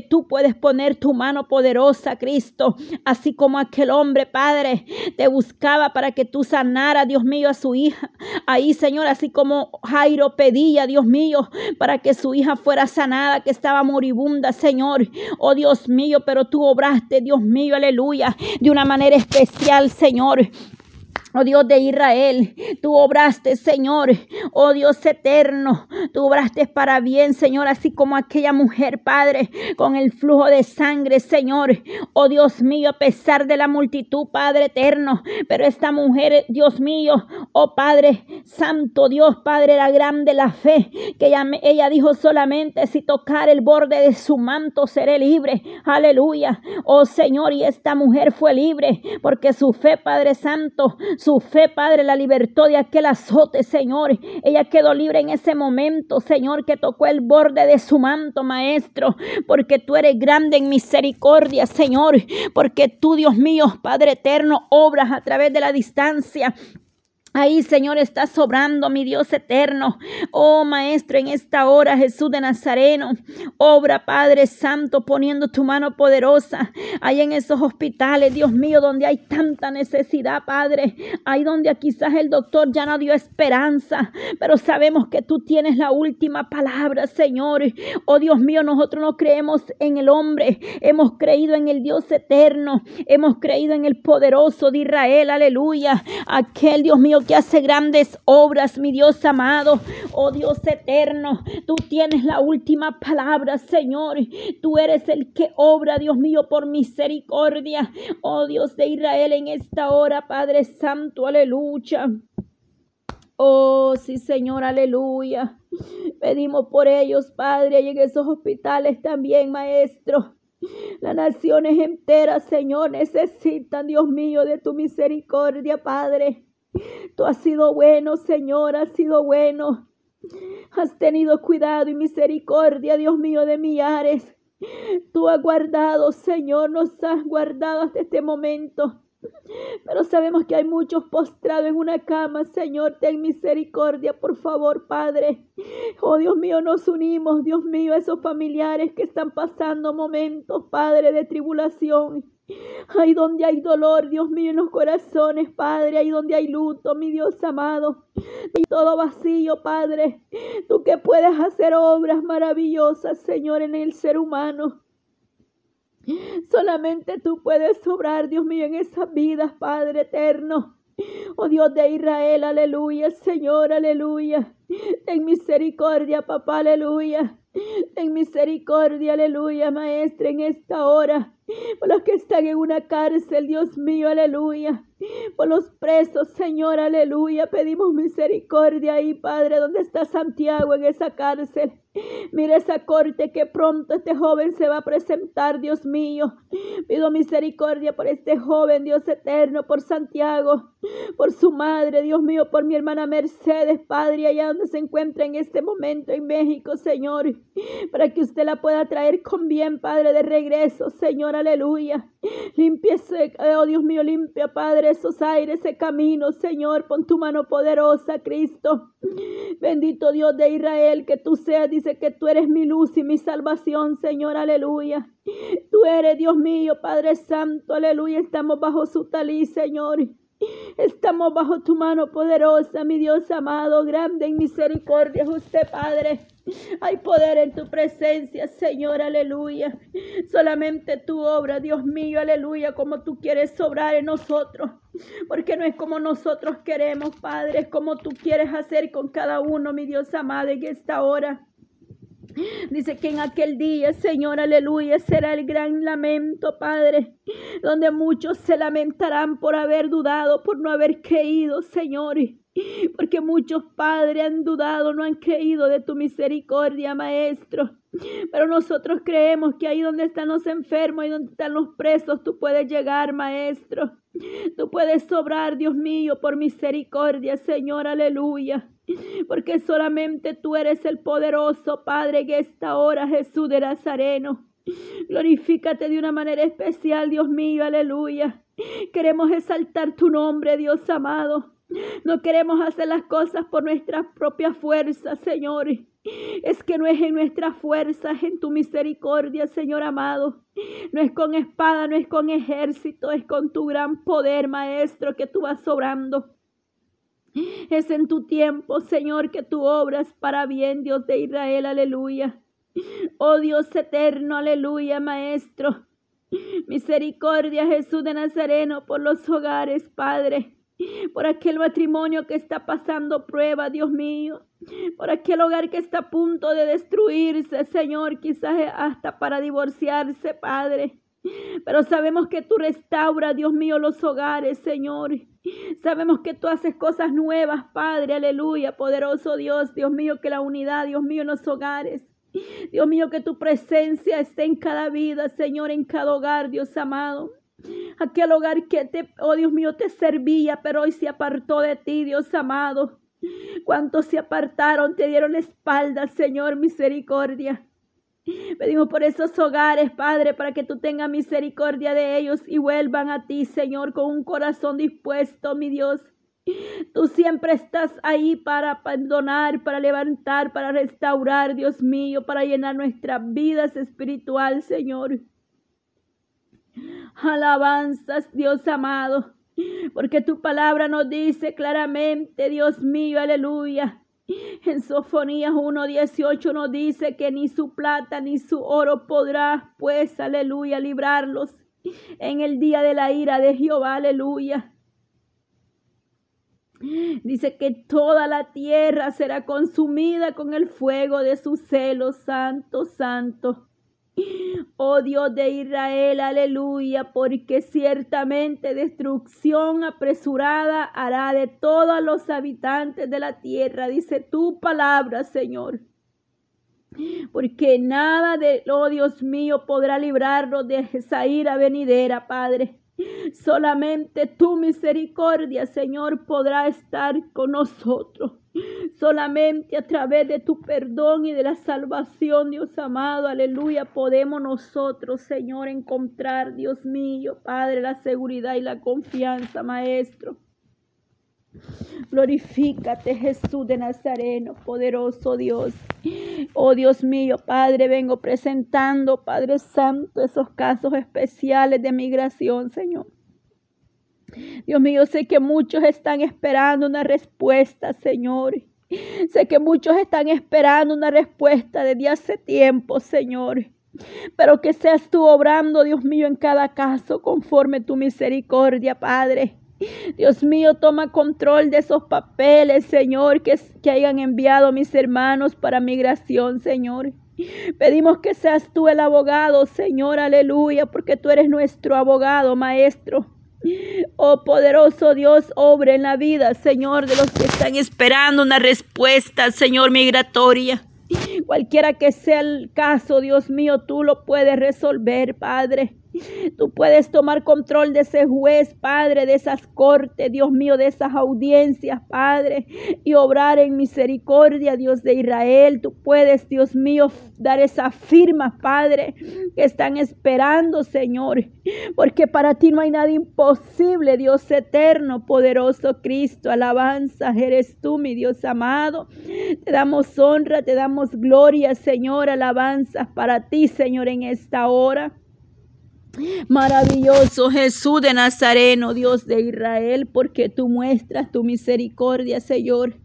tú puedes poner tu mano poderosa, Cristo, así como aquel hombre, Padre, te buscaba para que tú sanara, Dios mío, a su hija. Ahí, Señor, así como Jairo pedía, Dios mío, para que su hija fuera sanada, que estaba moribunda, Señor. Oh Dios mío, pero tú obraste, Dios mío, aleluya, de una manera especial, Señor. Oh Dios de Israel, tú obraste, Señor. Oh Dios eterno, tú obraste para bien, Señor, así como aquella mujer, Padre, con el flujo de sangre, Señor. Oh Dios mío, a pesar de la multitud, Padre eterno, pero esta mujer, Dios mío, oh Padre Santo, Dios, Padre, era grande la fe, que ella, ella dijo solamente, si tocar el borde de su manto, seré libre. Aleluya. Oh Señor, y esta mujer fue libre, porque su fe, Padre Santo, su fe, Padre, la libertó de aquel azote, Señor. Ella quedó libre en ese momento, Señor, que tocó el borde de su manto, Maestro, porque tú eres grande en misericordia, Señor, porque tú, Dios mío, Padre eterno, obras a través de la distancia Ahí, Señor, está sobrando, mi Dios eterno. Oh, Maestro, en esta hora, Jesús de Nazareno, obra, Padre Santo, poniendo tu mano poderosa ahí en esos hospitales, Dios mío, donde hay tanta necesidad, Padre. Ahí donde quizás el doctor ya no dio esperanza, pero sabemos que tú tienes la última palabra, Señor. Oh, Dios mío, nosotros no creemos en el hombre, hemos creído en el Dios eterno, hemos creído en el poderoso de Israel, aleluya. Aquel, Dios mío, que hace grandes obras, mi Dios amado. Oh Dios eterno, tú tienes la última palabra, Señor. Tú eres el que obra, Dios mío, por misericordia. Oh Dios de Israel, en esta hora, Padre Santo, aleluya. Oh, sí, Señor, aleluya. Pedimos por ellos, Padre, y en esos hospitales también, Maestro. Las naciones enteras, Señor, necesitan, Dios mío, de tu misericordia, Padre. Tú has sido bueno, Señor, has sido bueno. Has tenido cuidado y misericordia, Dios mío, de millares. Tú has guardado, Señor, nos has guardado hasta este momento. Pero sabemos que hay muchos postrados en una cama. Señor, ten misericordia, por favor, Padre. Oh Dios mío, nos unimos, Dios mío, a esos familiares que están pasando momentos, Padre, de tribulación. Ahí donde hay dolor, Dios mío, en los corazones, Padre. Ahí donde hay luto, mi Dios amado. Y todo vacío, Padre. Tú que puedes hacer obras maravillosas, Señor, en el ser humano. Solamente tú puedes obrar, Dios mío, en esas vidas, Padre eterno. Oh Dios de Israel, aleluya, Señor, aleluya. Ten misericordia, papá, aleluya. Ten misericordia, aleluya, maestra, en esta hora por los que están en una cárcel, Dios mío, aleluya. Por los presos, Señor, aleluya. Pedimos misericordia ahí, Padre, donde está Santiago en esa cárcel. Mira esa corte que pronto este joven se va a presentar, Dios mío. Pido misericordia por este joven, Dios eterno, por Santiago, por su madre, Dios mío, por mi hermana Mercedes, Padre, allá donde se encuentra en este momento en México, Señor, para que usted la pueda traer con bien, Padre, de regreso, Señor, aleluya. Limpia oh Dios mío, limpia, Padre, esos aires, ese camino, Señor, pon tu mano poderosa, Cristo. Bendito Dios de Israel, que tú seas, dice que tú eres mi luz y mi salvación, Señor, aleluya. Tú eres Dios mío, Padre Santo, aleluya. Estamos bajo su talí, Señor. Estamos bajo tu mano poderosa, mi Dios amado, grande en misericordia, usted, Padre. Hay poder en tu presencia, Señor, aleluya. Solamente tu obra, Dios mío, aleluya, como tú quieres sobrar en nosotros. Porque no es como nosotros queremos, Padre, es como tú quieres hacer con cada uno, mi Dios amado, en esta hora. Dice que en aquel día, Señor, aleluya, será el gran lamento, Padre, donde muchos se lamentarán por haber dudado, por no haber creído, Señor. Porque muchos padres han dudado, no han creído de tu misericordia, Maestro. Pero nosotros creemos que ahí donde están los enfermos y donde están los presos, tú puedes llegar, Maestro. Tú puedes sobrar, Dios mío, por misericordia, Señor, aleluya. Porque solamente tú eres el poderoso Padre en esta hora, Jesús de Nazareno. Glorifícate de una manera especial, Dios mío, aleluya. Queremos exaltar tu nombre, Dios amado. No queremos hacer las cosas por nuestras propias fuerzas, Señor. Es que no es en nuestras fuerzas, en tu misericordia, Señor amado. No es con espada, no es con ejército, es con tu gran poder, Maestro, que tú vas sobrando. Es en tu tiempo, Señor, que tú obras para bien, Dios de Israel, aleluya. Oh Dios eterno, aleluya, Maestro. Misericordia, Jesús de Nazareno, por los hogares, Padre por aquel matrimonio que está pasando prueba, Dios mío, por aquel hogar que está a punto de destruirse, Señor, quizás hasta para divorciarse, Padre. Pero sabemos que tú restauras, Dios mío, los hogares, Señor. Sabemos que tú haces cosas nuevas, Padre, aleluya, poderoso Dios, Dios mío, que la unidad, Dios mío, en los hogares. Dios mío, que tu presencia esté en cada vida, Señor, en cada hogar, Dios amado. Aquel hogar que te, oh Dios mío, te servía, pero hoy se apartó de ti, Dios amado. Cuántos se apartaron, te dieron la espalda, Señor, misericordia. Pedimos por esos hogares, Padre, para que tú tengas misericordia de ellos y vuelvan a ti, Señor, con un corazón dispuesto, mi Dios. Tú siempre estás ahí para perdonar, para levantar, para restaurar, Dios mío, para llenar nuestras vidas espiritual, Señor. Alabanzas, Dios amado, porque tu palabra nos dice claramente, Dios mío, aleluya. En Sofonías 1.18 nos dice que ni su plata ni su oro podrá, pues, aleluya, librarlos en el día de la ira de Jehová, aleluya. Dice que toda la tierra será consumida con el fuego de su celo, santo, santo. Oh Dios de Israel, aleluya, porque ciertamente destrucción apresurada hará de todos los habitantes de la tierra, dice tu palabra, Señor. Porque nada de, oh Dios mío, podrá librarnos de esa ira venidera, Padre. Solamente tu misericordia, Señor, podrá estar con nosotros. Solamente a través de tu perdón y de la salvación, Dios amado, aleluya, podemos nosotros, Señor, encontrar, Dios mío, Padre, la seguridad y la confianza, Maestro. Glorifícate, Jesús de Nazareno, poderoso Dios. Oh Dios mío, Padre, vengo presentando, Padre Santo, esos casos especiales de migración, Señor. Dios mío, sé que muchos están esperando una respuesta, Señor. Sé que muchos están esperando una respuesta desde hace tiempo, Señor. Pero que seas tú obrando, Dios mío, en cada caso conforme tu misericordia, Padre. Dios mío, toma control de esos papeles, Señor, que, que hayan enviado mis hermanos para migración, Señor. Pedimos que seas tú el abogado, Señor, aleluya, porque tú eres nuestro abogado, Maestro. Oh poderoso Dios, obre en la vida, Señor, de los que están esperando una respuesta, Señor, migratoria. Cualquiera que sea el caso, Dios mío, tú lo puedes resolver, Padre. Tú puedes tomar control de ese juez, Padre, de esas cortes, Dios mío, de esas audiencias, Padre, y obrar en misericordia, Dios de Israel. Tú puedes, Dios mío, dar esas firmas, Padre, que están esperando, Señor, porque para ti no hay nada imposible, Dios eterno, poderoso Cristo. Alabanza, eres tú, mi Dios amado. Te damos honra, te damos gloria, Señor, alabanza para ti, Señor, en esta hora. Maravilloso Jesús de Nazareno, Dios de Israel, porque tú muestras tu misericordia, Señor.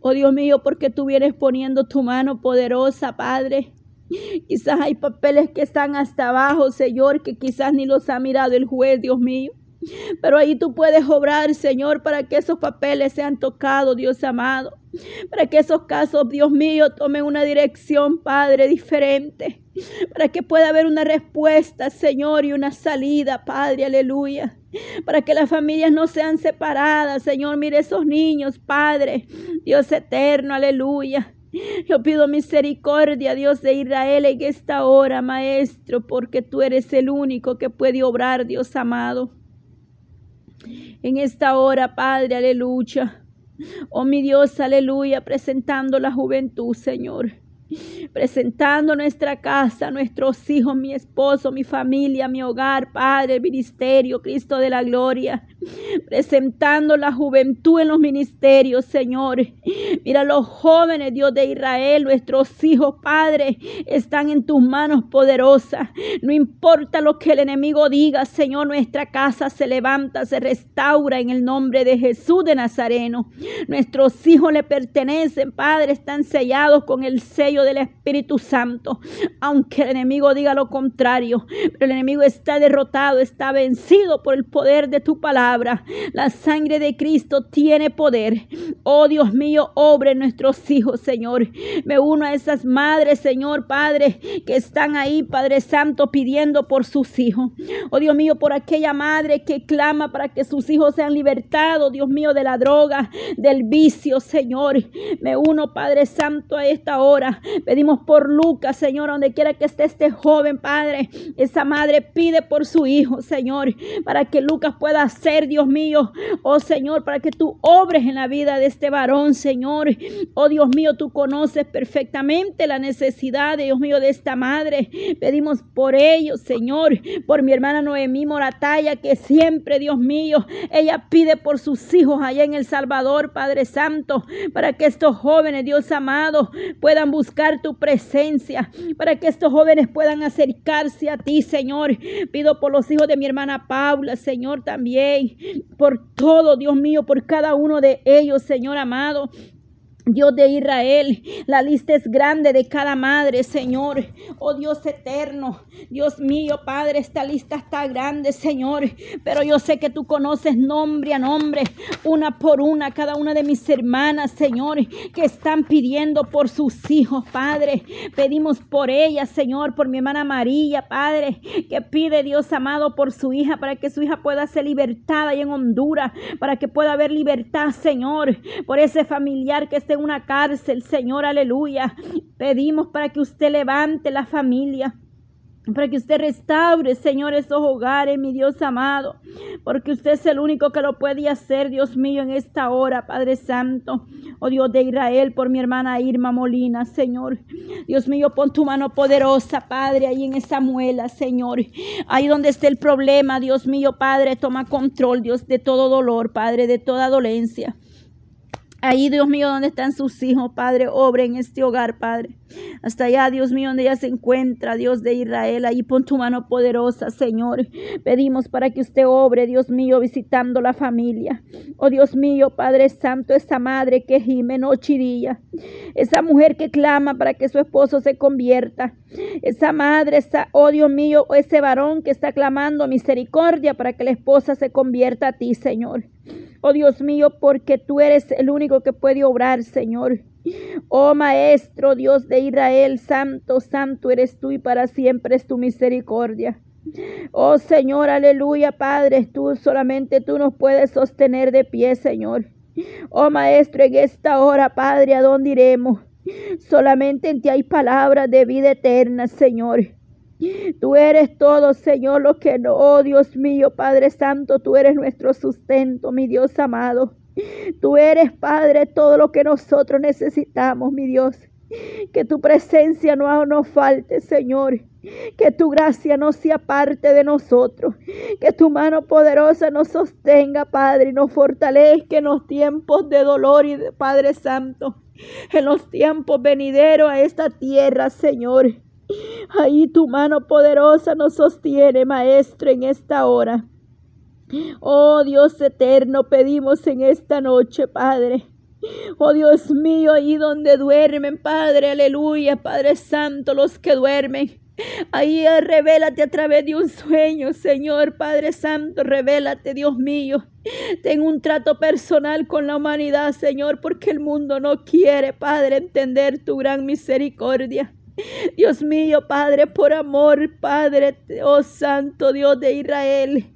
Oh Dios mío, porque tú vienes poniendo tu mano poderosa, Padre. Quizás hay papeles que están hasta abajo, Señor, que quizás ni los ha mirado el juez, Dios mío. Pero ahí tú puedes obrar, Señor, para que esos papeles sean tocados, Dios amado. Para que esos casos, Dios mío, tomen una dirección, Padre, diferente. Para que pueda haber una respuesta, Señor, y una salida, Padre, aleluya. Para que las familias no sean separadas, Señor. Mire esos niños, Padre, Dios eterno, aleluya. Yo pido misericordia, Dios de Israel, en esta hora, Maestro, porque tú eres el único que puede obrar, Dios amado. En esta hora, Padre, aleluya. Oh mi Dios, aleluya, presentando la juventud, Señor presentando nuestra casa, nuestros hijos, mi esposo, mi familia, mi hogar, Padre, el ministerio, Cristo de la gloria, presentando la juventud en los ministerios, Señor. Mira, los jóvenes, Dios de Israel, nuestros hijos, Padre, están en tus manos poderosas. No importa lo que el enemigo diga, Señor, nuestra casa se levanta, se restaura en el nombre de Jesús de Nazareno. Nuestros hijos le pertenecen, Padre, están sellados con el sello del Espíritu Santo, aunque el enemigo diga lo contrario, pero el enemigo está derrotado, está vencido por el poder de tu palabra. La sangre de Cristo tiene poder. Oh Dios mío, obre nuestros hijos, Señor. Me uno a esas madres, Señor, Padre, que están ahí, Padre Santo, pidiendo por sus hijos. Oh Dios mío, por aquella madre que clama para que sus hijos sean libertados, Dios mío, de la droga, del vicio, Señor. Me uno, Padre Santo, a esta hora Pedimos por Lucas, Señor, donde quiera que esté este joven, Padre. Esa madre pide por su hijo, Señor, para que Lucas pueda ser, Dios mío, oh Señor, para que tú obres en la vida de este varón, Señor. Oh Dios mío, tú conoces perfectamente la necesidad, Dios mío, de esta madre. Pedimos por ellos, Señor, por mi hermana Noemí Morataya, que siempre, Dios mío, ella pide por sus hijos allá en El Salvador, Padre Santo, para que estos jóvenes, Dios amado, puedan buscar tu presencia, para que estos jóvenes puedan acercarse a ti, Señor. Pido por los hijos de mi hermana Paula, Señor, también, por todo, Dios mío, por cada uno de ellos, Señor amado. Dios de Israel, la lista es grande de cada madre, Señor. Oh Dios eterno, Dios mío, Padre, esta lista está grande, Señor. Pero yo sé que tú conoces nombre a nombre, una por una, cada una de mis hermanas, Señor, que están pidiendo por sus hijos, Padre. Pedimos por ella, Señor, por mi hermana María, Padre, que pide Dios amado por su hija, para que su hija pueda ser libertada y en Honduras, para que pueda haber libertad, Señor, por ese familiar que esté una cárcel, Señor, aleluya. Pedimos para que usted levante la familia para que usted restaure, Señor, esos hogares, mi Dios amado, porque usted es el único que lo puede hacer, Dios mío, en esta hora, Padre Santo, oh Dios de Israel, por mi hermana Irma Molina, Señor. Dios mío, pon tu mano poderosa, Padre, ahí en esa muela, Señor. Ahí donde esté el problema, Dios mío, Padre, toma control, Dios, de todo dolor, Padre, de toda dolencia. Ahí, Dios mío, donde están sus hijos, Padre, obre en este hogar, Padre. Hasta allá, Dios mío, donde ella se encuentra, Dios de Israel. Ahí pon tu mano poderosa, Señor. Pedimos para que usted obre, Dios mío, visitando la familia. Oh Dios mío, Padre Santo, esa madre que gime noche y día. Esa mujer que clama para que su esposo se convierta. Esa madre, esa, oh Dios mío, ese varón que está clamando misericordia para que la esposa se convierta a ti, Señor. Oh Dios mío, porque tú eres el único que puede obrar, Señor. Oh Maestro, Dios de Israel, santo, santo eres tú y para siempre es tu misericordia. Oh Señor, aleluya, Padre, tú solamente tú nos puedes sostener de pie, Señor. Oh Maestro, en esta hora, Padre, ¿a dónde iremos? Solamente en ti hay palabras de vida eterna, Señor. Tú eres todo, Señor, lo que no, oh Dios mío, Padre Santo, tú eres nuestro sustento, mi Dios amado. Tú eres, Padre, todo lo que nosotros necesitamos, mi Dios. Que tu presencia no nos falte, Señor. Que tu gracia no sea parte de nosotros. Que tu mano poderosa nos sostenga, Padre, y nos fortalezca en los tiempos de dolor y de Padre Santo. En los tiempos venideros a esta tierra, Señor. Ahí tu mano poderosa nos sostiene, Maestro, en esta hora. Oh Dios eterno, pedimos en esta noche, Padre. Oh Dios mío, ahí donde duermen, Padre, aleluya, Padre Santo, los que duermen. Ahí revélate a través de un sueño, Señor Padre Santo, revélate, Dios mío. Ten un trato personal con la humanidad, Señor, porque el mundo no quiere, Padre, entender tu gran misericordia. Dios mío, Padre, por amor, Padre, oh Santo Dios de Israel.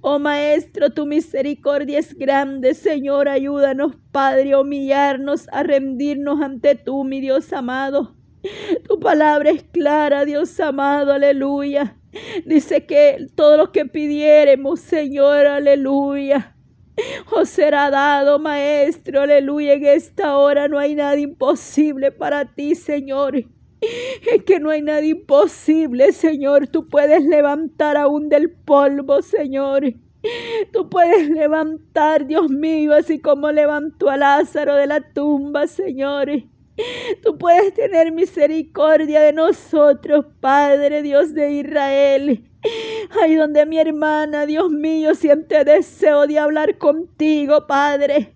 Oh Maestro, tu misericordia es grande, Señor, ayúdanos, Padre, a humillarnos, a rendirnos ante tú, mi Dios amado. Tu palabra es clara, Dios amado, aleluya. Dice que todo lo que pidiéremos, Señor, aleluya. Os será dado, Maestro, aleluya. En esta hora no hay nada imposible para ti, Señor. Es que no hay nada imposible, Señor. Tú puedes levantar aún del polvo, Señor. Tú puedes levantar, Dios mío, así como levantó a Lázaro de la tumba, Señor. Tú puedes tener misericordia de nosotros, Padre Dios de Israel. Ahí donde mi hermana, Dios mío, siente deseo de hablar contigo, Padre.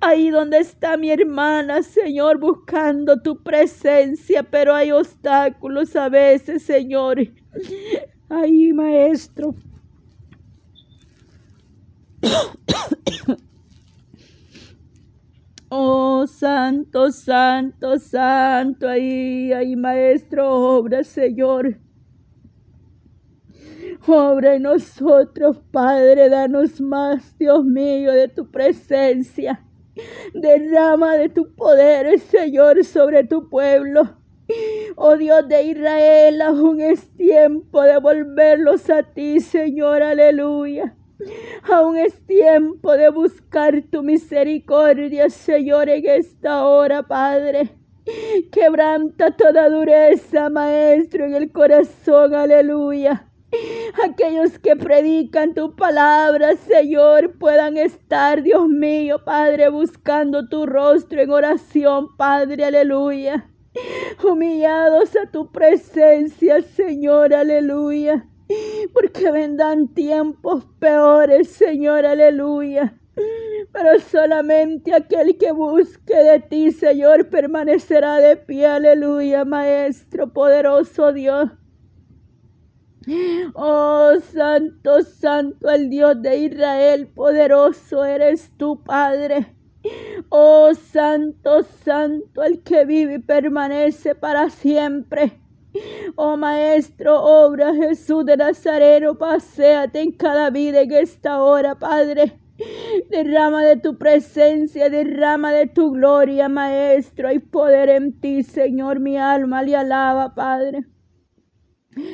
Ahí donde está mi hermana, Señor, buscando tu presencia, pero hay obstáculos a veces, Señor. Ahí, Maestro. Oh, santo, santo, santo, ahí, ahí, Maestro, obra, Señor. Obra en nosotros, Padre, danos más, Dios mío, de tu presencia. Derrama de tu poder, Señor, sobre tu pueblo. Oh Dios de Israel, aún es tiempo de volverlos a ti, Señor, aleluya. Aún es tiempo de buscar tu misericordia, Señor, en esta hora, Padre. Quebranta toda dureza, Maestro, en el corazón, aleluya. Aquellos que predican tu palabra, Señor, puedan estar, Dios mío, Padre, buscando tu rostro en oración, Padre, aleluya. Humillados a tu presencia, Señor, aleluya. Porque vendrán tiempos peores, Señor, aleluya. Pero solamente aquel que busque de ti, Señor, permanecerá de pie, aleluya, Maestro, poderoso Dios. Oh, santo, santo, el Dios de Israel, poderoso eres tu Padre. Oh, santo, santo, el que vive y permanece para siempre. Oh Maestro, obra Jesús de Nazareno, paséate en cada vida en esta hora, Padre. Derrama de tu presencia, derrama de tu gloria, Maestro. Hay poder en ti, Señor. Mi alma le alaba, Padre.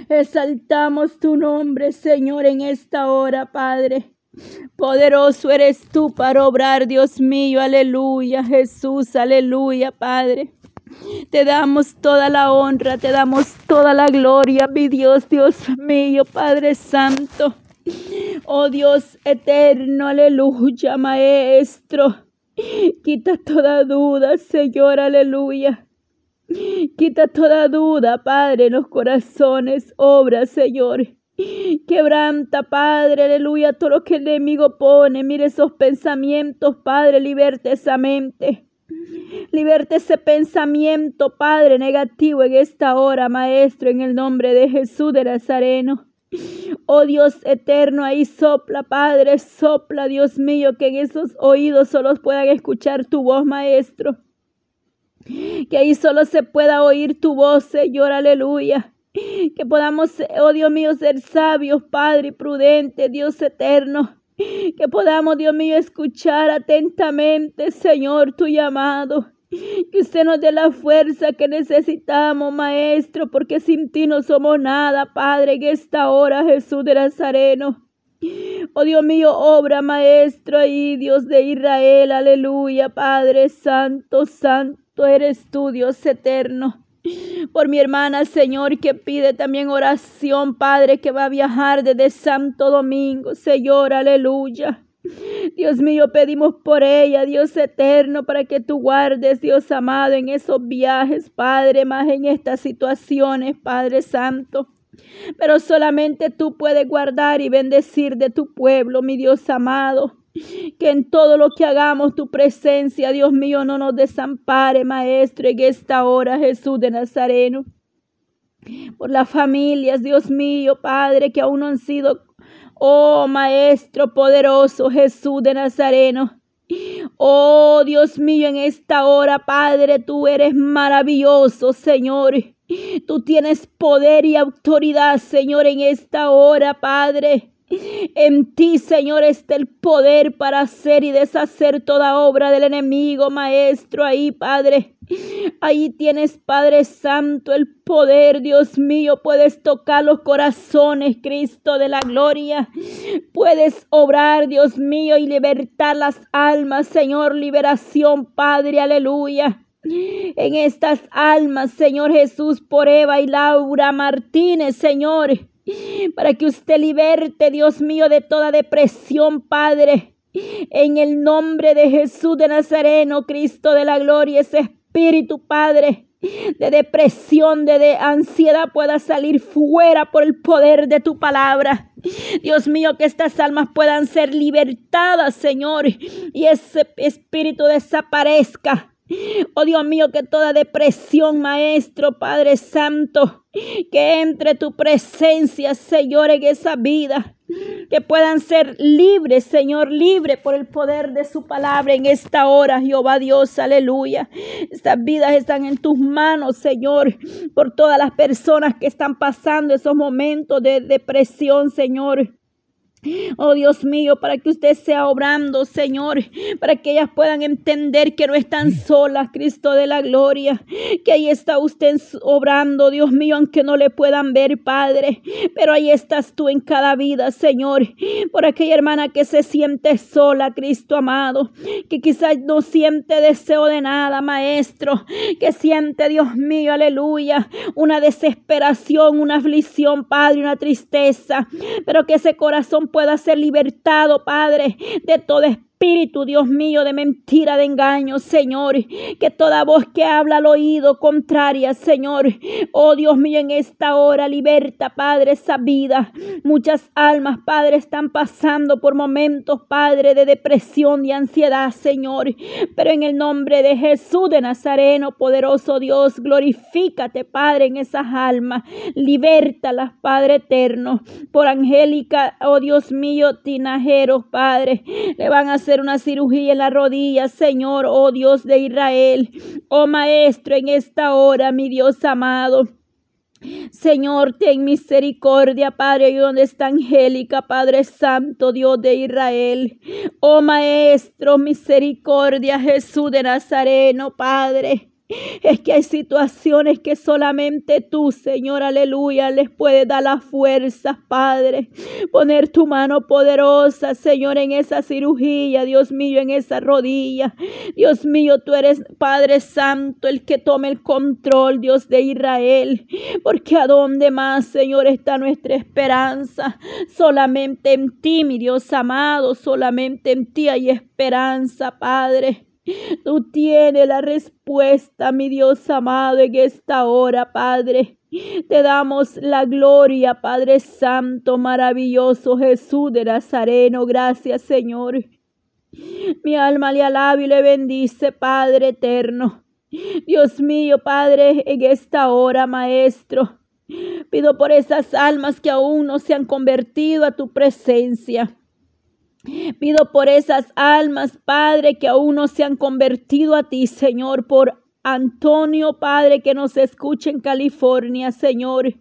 Exaltamos tu nombre, Señor, en esta hora, Padre. Poderoso eres tú para obrar, Dios mío, aleluya, Jesús, aleluya, Padre. Te damos toda la honra, te damos toda la gloria, mi Dios, Dios mío, Padre Santo. Oh Dios eterno, aleluya, Maestro. Quita toda duda, Señor, aleluya. Quita toda duda, Padre, en los corazones, obra, Señor. Quebranta, Padre, aleluya, todo lo que el enemigo pone. Mire esos pensamientos, Padre, liberte esa mente. Liberte ese pensamiento, Padre, negativo en esta hora, Maestro, en el nombre de Jesús de Nazareno. Oh Dios eterno, ahí sopla, Padre, sopla, Dios mío, que en esos oídos solo puedan escuchar tu voz, Maestro. Que ahí solo se pueda oír tu voz, Señor, aleluya. Que podamos, oh Dios mío, ser sabios, Padre, y prudentes, Dios eterno. Que podamos, Dios mío, escuchar atentamente, Señor, tu llamado. Que usted nos dé la fuerza que necesitamos, Maestro, porque sin ti no somos nada, Padre, en esta hora, Jesús de Nazareno. Oh Dios mío, obra, Maestro, y Dios de Israel, aleluya, Padre Santo, Santo Tú eres tú, Dios eterno. Por mi hermana, Señor, que pide también oración, Padre, que va a viajar desde Santo Domingo, Señor, aleluya. Dios mío, pedimos por ella, Dios eterno, para que tú guardes, Dios amado, en esos viajes, Padre, más en estas situaciones, Padre Santo. Pero solamente tú puedes guardar y bendecir de tu pueblo, mi Dios amado. Que en todo lo que hagamos tu presencia, Dios mío, no nos desampare, Maestro, en esta hora, Jesús de Nazareno. Por las familias, Dios mío, Padre, que aún no han sido, oh Maestro poderoso, Jesús de Nazareno. Oh Dios mío, en esta hora, Padre, tú eres maravilloso, Señor. Tú tienes poder y autoridad, Señor, en esta hora, Padre. En ti, Señor, está el poder para hacer y deshacer toda obra del enemigo, Maestro. Ahí, Padre. Ahí tienes, Padre Santo, el poder, Dios mío. Puedes tocar los corazones, Cristo de la gloria. Puedes obrar, Dios mío, y libertar las almas, Señor. Liberación, Padre, aleluya en estas almas, Señor Jesús, por Eva y Laura Martínez, Señor para que usted liberte, Dios mío, de toda depresión, Padre. En el nombre de Jesús de Nazareno, Cristo de la gloria, ese espíritu, Padre, de depresión, de, de, ansiedad pueda salir fuera por el poder de tu palabra. Dios mío, que estas almas puedan ser libertadas, Señor, y ese espíritu desaparezca Oh Dios mío, que toda depresión, Maestro, Padre Santo, que entre tu presencia, Señor, en esa vida, que puedan ser libres, Señor, libres por el poder de su palabra en esta hora, Jehová Dios, aleluya. Estas vidas están en tus manos, Señor, por todas las personas que están pasando esos momentos de depresión, Señor. Oh Dios mío, para que usted sea obrando, Señor, para que ellas puedan entender que no están solas, Cristo de la gloria, que ahí está usted obrando, Dios mío, aunque no le puedan ver, Padre, pero ahí estás tú en cada vida, Señor, por aquella hermana que se siente sola, Cristo amado, que quizás no siente deseo de nada, Maestro, que siente, Dios mío, aleluya, una desesperación, una aflicción, Padre, una tristeza, pero que ese corazón pueda ser libertado, Padre, de espíritu espíritu, Dios mío, de mentira, de engaño, Señor. Que toda voz que habla al oído contraria, Señor. Oh Dios mío, en esta hora liberta, Padre, esa vida. Muchas almas, Padre, están pasando por momentos, Padre, de depresión y ansiedad, Señor. Pero en el nombre de Jesús de Nazareno, poderoso Dios, glorifícate, Padre, en esas almas. Libertalas, Padre eterno. Por Angélica, oh Dios mío, tinajeros, Padre. Le van a hacer una cirugía en la rodilla, Señor, oh Dios de Israel, oh Maestro, en esta hora, mi Dios amado. Señor, ten misericordia, Padre, y donde está Angélica, Padre Santo, Dios de Israel. Oh Maestro, misericordia, Jesús de Nazareno, Padre. Es que hay situaciones que solamente tú, Señor, aleluya, les puedes dar la fuerza, Padre. Poner tu mano poderosa, Señor, en esa cirugía, Dios mío, en esa rodilla. Dios mío, tú eres Padre Santo, el que tome el control, Dios de Israel. Porque a dónde más, Señor, está nuestra esperanza. Solamente en ti, mi Dios amado, solamente en ti hay esperanza, Padre. Tú tienes la respuesta, mi Dios amado, en esta hora, Padre. Te damos la gloria, Padre Santo, maravilloso Jesús de Nazareno. Gracias, Señor. Mi alma le alaba y le bendice, Padre eterno. Dios mío, Padre, en esta hora, Maestro, pido por esas almas que aún no se han convertido a tu presencia. Pido por esas almas, Padre, que aún no se han convertido a ti, Señor, por Antonio, Padre, que nos escuche en California, Señor.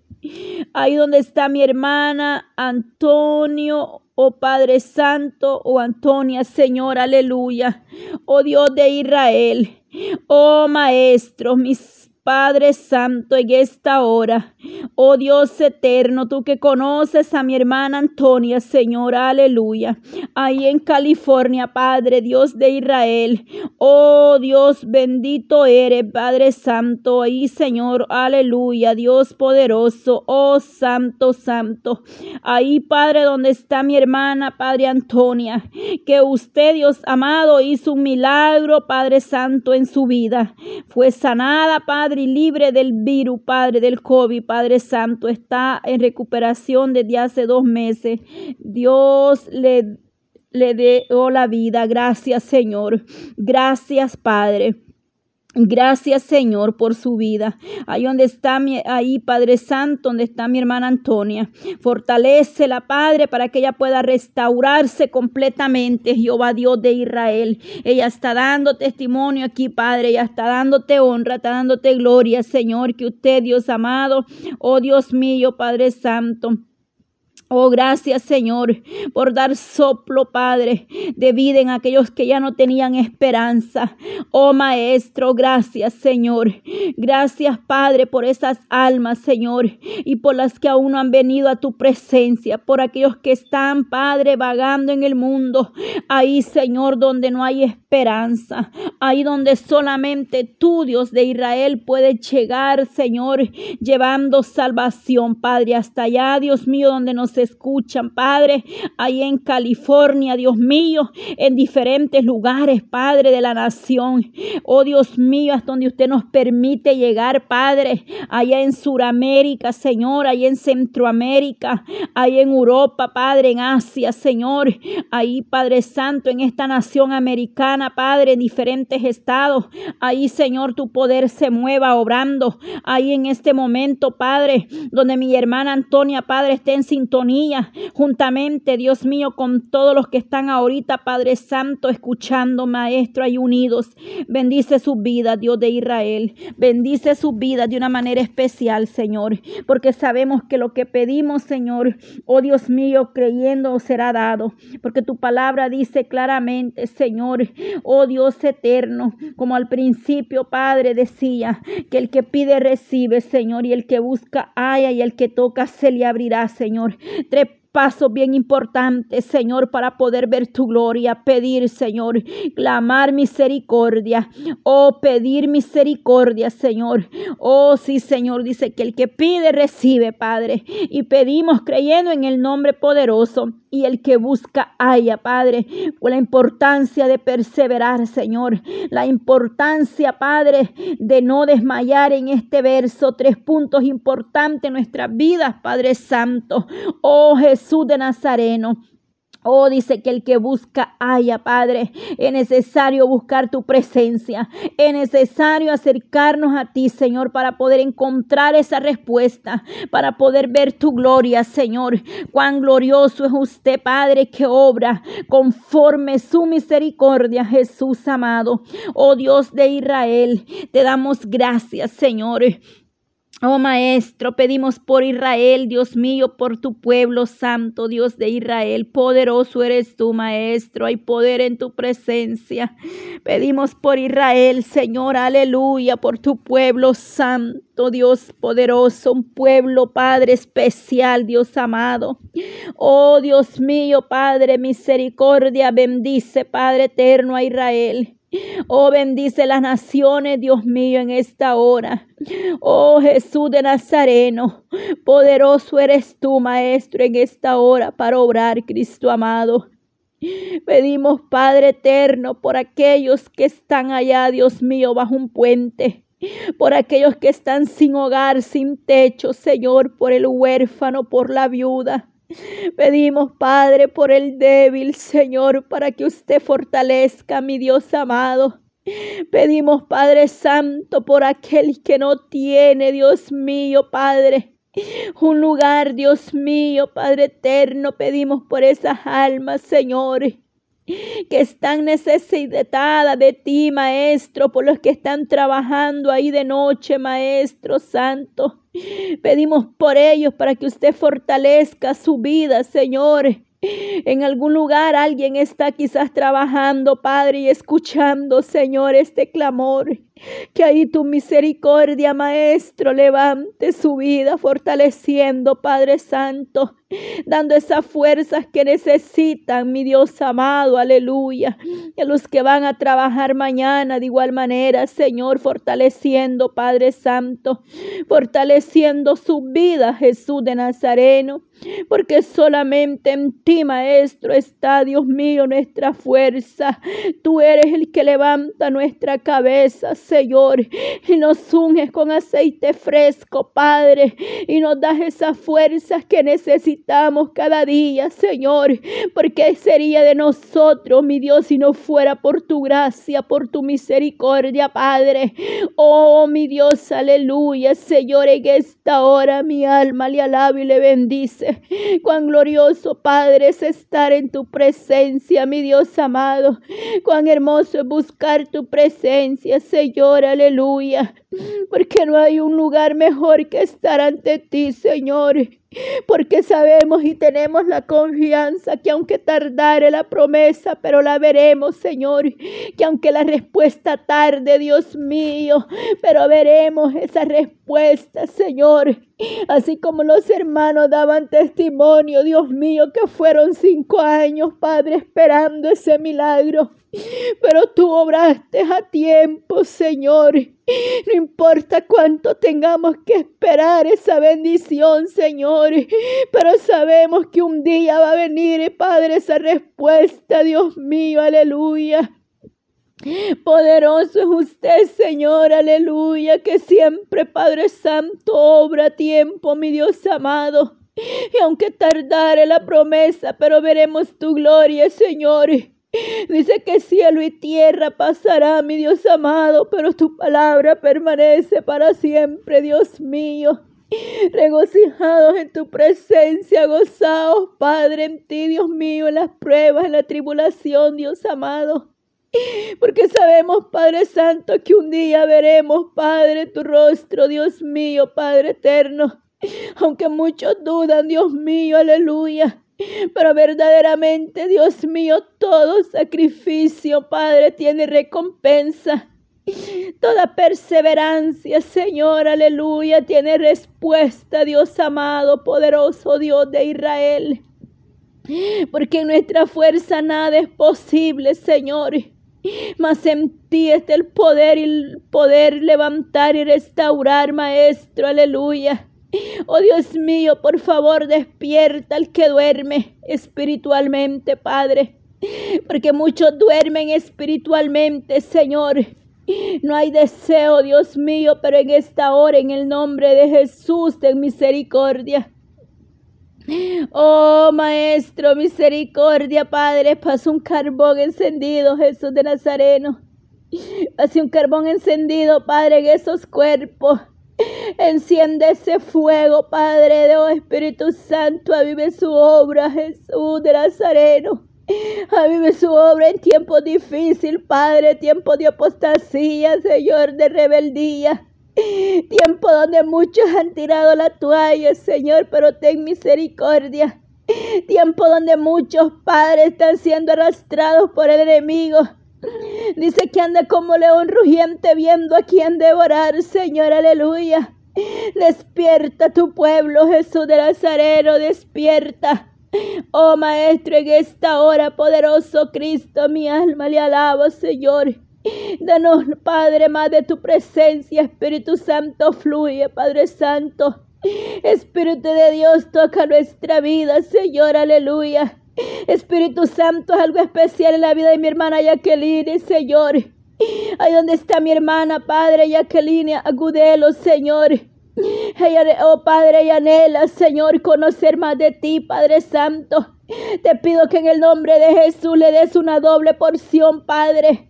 Ahí donde está mi hermana Antonio, oh Padre Santo, oh Antonia, Señor, aleluya. Oh Dios de Israel, oh Maestro, mis Padre Santo, en esta hora. Oh Dios eterno, tú que conoces a mi hermana Antonia, Señor, aleluya. Ahí en California, Padre Dios de Israel. Oh Dios bendito eres, Padre Santo. Ahí, Señor, aleluya. Dios poderoso, oh Santo, Santo. Ahí, Padre, donde está mi hermana, Padre Antonia. Que usted, Dios amado, hizo un milagro, Padre Santo, en su vida. Fue sanada, Padre y libre del virus, Padre, del COVID, Padre Santo, está en recuperación desde hace dos meses. Dios le, le dio la vida. Gracias, Señor. Gracias, Padre. Gracias Señor por su vida. Ahí donde está mi, ahí Padre Santo, donde está mi hermana Antonia. Fortalece la Padre para que ella pueda restaurarse completamente. Jehová Dios de Israel. Ella está dando testimonio aquí, Padre. Ella está dándote honra, está dándote gloria, Señor. Que usted, Dios amado, oh Dios mío, Padre Santo Oh, gracias Señor por dar soplo, Padre, de vida en aquellos que ya no tenían esperanza. Oh Maestro, gracias Señor. Gracias Padre por esas almas, Señor, y por las que aún no han venido a tu presencia, por aquellos que están, Padre, vagando en el mundo. Ahí, Señor, donde no hay esperanza. Ahí donde solamente tú, Dios de Israel, puedes llegar, Señor, llevando salvación, Padre, hasta allá, Dios mío, donde nos escuchan, Padre, ahí en California, Dios mío, en diferentes lugares, Padre de la nación. Oh Dios mío, hasta donde usted nos permite llegar, Padre, allá en Sudamérica, Señor, allá en Centroamérica, ahí en Europa, Padre, en Asia, Señor, ahí, Padre Santo, en esta nación americana, Padre, en diferentes estados, ahí, Señor, tu poder se mueva obrando, ahí en este momento, Padre, donde mi hermana Antonia, Padre, esté en sintonía juntamente, Dios mío, con todos los que están ahorita, Padre Santo, escuchando, Maestro, ahí unidos. Bendice su vida, Dios de Israel. Bendice su vida de una manera especial, Señor, porque sabemos que lo que pedimos, Señor, oh Dios mío, creyendo será dado, porque tu palabra dice claramente, Señor, oh Dios eterno, como al principio, Padre, decía, que el que pide recibe, Señor, y el que busca haya y el que toca se le abrirá, Señor. Tres pasos bien importantes, Señor, para poder ver tu gloria, pedir, Señor, clamar misericordia, oh, pedir misericordia, Señor. Oh, sí, Señor, dice que el que pide recibe, Padre, y pedimos creyendo en el nombre poderoso y el que busca haya, Padre, la importancia de perseverar, Señor, la importancia, Padre, de no desmayar en este verso, tres puntos importantes en nuestras vidas, Padre Santo, oh Jesús de Nazareno. Oh, dice que el que busca haya, Padre. Es necesario buscar tu presencia. Es necesario acercarnos a ti, Señor, para poder encontrar esa respuesta, para poder ver tu gloria, Señor. Cuán glorioso es usted, Padre, que obra conforme su misericordia, Jesús amado. Oh Dios de Israel, te damos gracias, Señor. Oh Maestro, pedimos por Israel, Dios mío, por tu pueblo santo, Dios de Israel. Poderoso eres tú, Maestro. Hay poder en tu presencia. Pedimos por Israel, Señor, aleluya, por tu pueblo santo, Dios poderoso, un pueblo, Padre especial, Dios amado. Oh Dios mío, Padre, misericordia, bendice, Padre eterno a Israel. Oh, bendice las naciones, Dios mío, en esta hora. Oh, Jesús de Nazareno, poderoso eres tú, Maestro, en esta hora para obrar, Cristo amado. Pedimos, Padre eterno, por aquellos que están allá, Dios mío, bajo un puente. Por aquellos que están sin hogar, sin techo, Señor, por el huérfano, por la viuda. Pedimos, Padre, por el débil, Señor, para que usted fortalezca, mi Dios amado. Pedimos, Padre Santo, por aquel que no tiene, Dios mío, Padre. Un lugar, Dios mío, Padre eterno, pedimos por esas almas, Señor que están necesitadas de ti, Maestro, por los que están trabajando ahí de noche, Maestro Santo. Pedimos por ellos para que usted fortalezca su vida, Señor. En algún lugar alguien está quizás trabajando, Padre, y escuchando, Señor, este clamor. Que ahí tu misericordia, Maestro, levante su vida, fortaleciendo, Padre Santo, dando esas fuerzas que necesitan, mi Dios amado, aleluya. Y a los que van a trabajar mañana de igual manera, Señor, fortaleciendo, Padre Santo, fortaleciendo su vida, Jesús de Nazareno, porque solamente en ti, Maestro, está, Dios mío, nuestra fuerza. Tú eres el que levanta nuestra cabeza, Señor, y nos unges con aceite fresco, Padre, y nos das esas fuerzas que necesitamos cada día, Señor, porque sería de nosotros, mi Dios, si no fuera por tu gracia, por tu misericordia, Padre. Oh, mi Dios, aleluya, Señor, en esta hora mi alma le alaba y le bendice. Cuán glorioso, Padre, es estar en tu presencia, mi Dios amado. Cuán hermoso es buscar tu presencia, Señor aleluya, porque no hay un lugar mejor que estar ante ti, Señor. porque sabemos y tenemos la confianza que aunque tardare la promesa, pero la veremos, Señor, que aunque la respuesta tarde, Dios mío, pero veremos esa respuesta, Señor. Así como los hermanos daban testimonio, Dios mío, que fueron cinco años, Padre, esperando ese milagro. Pero tú obraste a tiempo, Señor. No importa cuánto tengamos que esperar esa bendición, Señor. Pero sabemos que un día va a venir, Padre, esa respuesta, Dios mío, aleluya. Poderoso es usted, Señor, aleluya, que siempre, Padre Santo, obra a tiempo, mi Dios amado. Y aunque tardare la promesa, pero veremos tu gloria, Señor. Dice que cielo y tierra pasará, mi Dios amado, pero tu palabra permanece para siempre, Dios mío. Regocijados en tu presencia, gozados, Padre, en ti, Dios mío, en las pruebas, en la tribulación, Dios amado. Porque sabemos, Padre Santo, que un día veremos, Padre, tu rostro, Dios mío, Padre eterno. Aunque muchos dudan, Dios mío, aleluya. Pero verdaderamente, Dios mío, todo sacrificio, Padre, tiene recompensa. Toda perseverancia, Señor, aleluya, tiene respuesta, Dios amado, poderoso Dios de Israel. Porque en nuestra fuerza nada es posible, Señor. Mas en ti está el poder y el poder levantar y restaurar, Maestro, aleluya. Oh Dios mío, por favor, despierta al que duerme espiritualmente, Padre. Porque muchos duermen espiritualmente, Señor. No hay deseo, Dios mío, pero en esta hora, en el nombre de Jesús, de misericordia. Oh Maestro, misericordia, Padre, pasa un carbón encendido, Jesús de Nazareno. Pase un carbón encendido, Padre, en esos cuerpos. Enciende ese fuego, Padre de oh Espíritu Santo, avive su obra, Jesús de Nazareno. Avive su obra en tiempos difíciles, Padre, tiempo de apostasía, Señor, de rebeldía. Tiempo donde muchos han tirado la toalla, Señor, pero ten misericordia. Tiempo donde muchos padres están siendo arrastrados por el enemigo. Dice que anda como león rugiente viendo a quien devorar, Señor, aleluya. Despierta tu pueblo, Jesús de Nazareno, despierta. Oh Maestro, en esta hora, poderoso Cristo, mi alma le alaba, Señor. Danos, Padre, más de tu presencia, Espíritu Santo, fluye, Padre Santo. Espíritu de Dios, toca nuestra vida, Señor, aleluya. Espíritu Santo, algo especial en la vida de mi hermana Jacqueline, Señor. Ahí donde está mi hermana, Padre Jacqueline Agudelo, Señor. oh Padre, y anhela, Señor, conocer más de ti, Padre Santo. Te pido que en el nombre de Jesús le des una doble porción, Padre.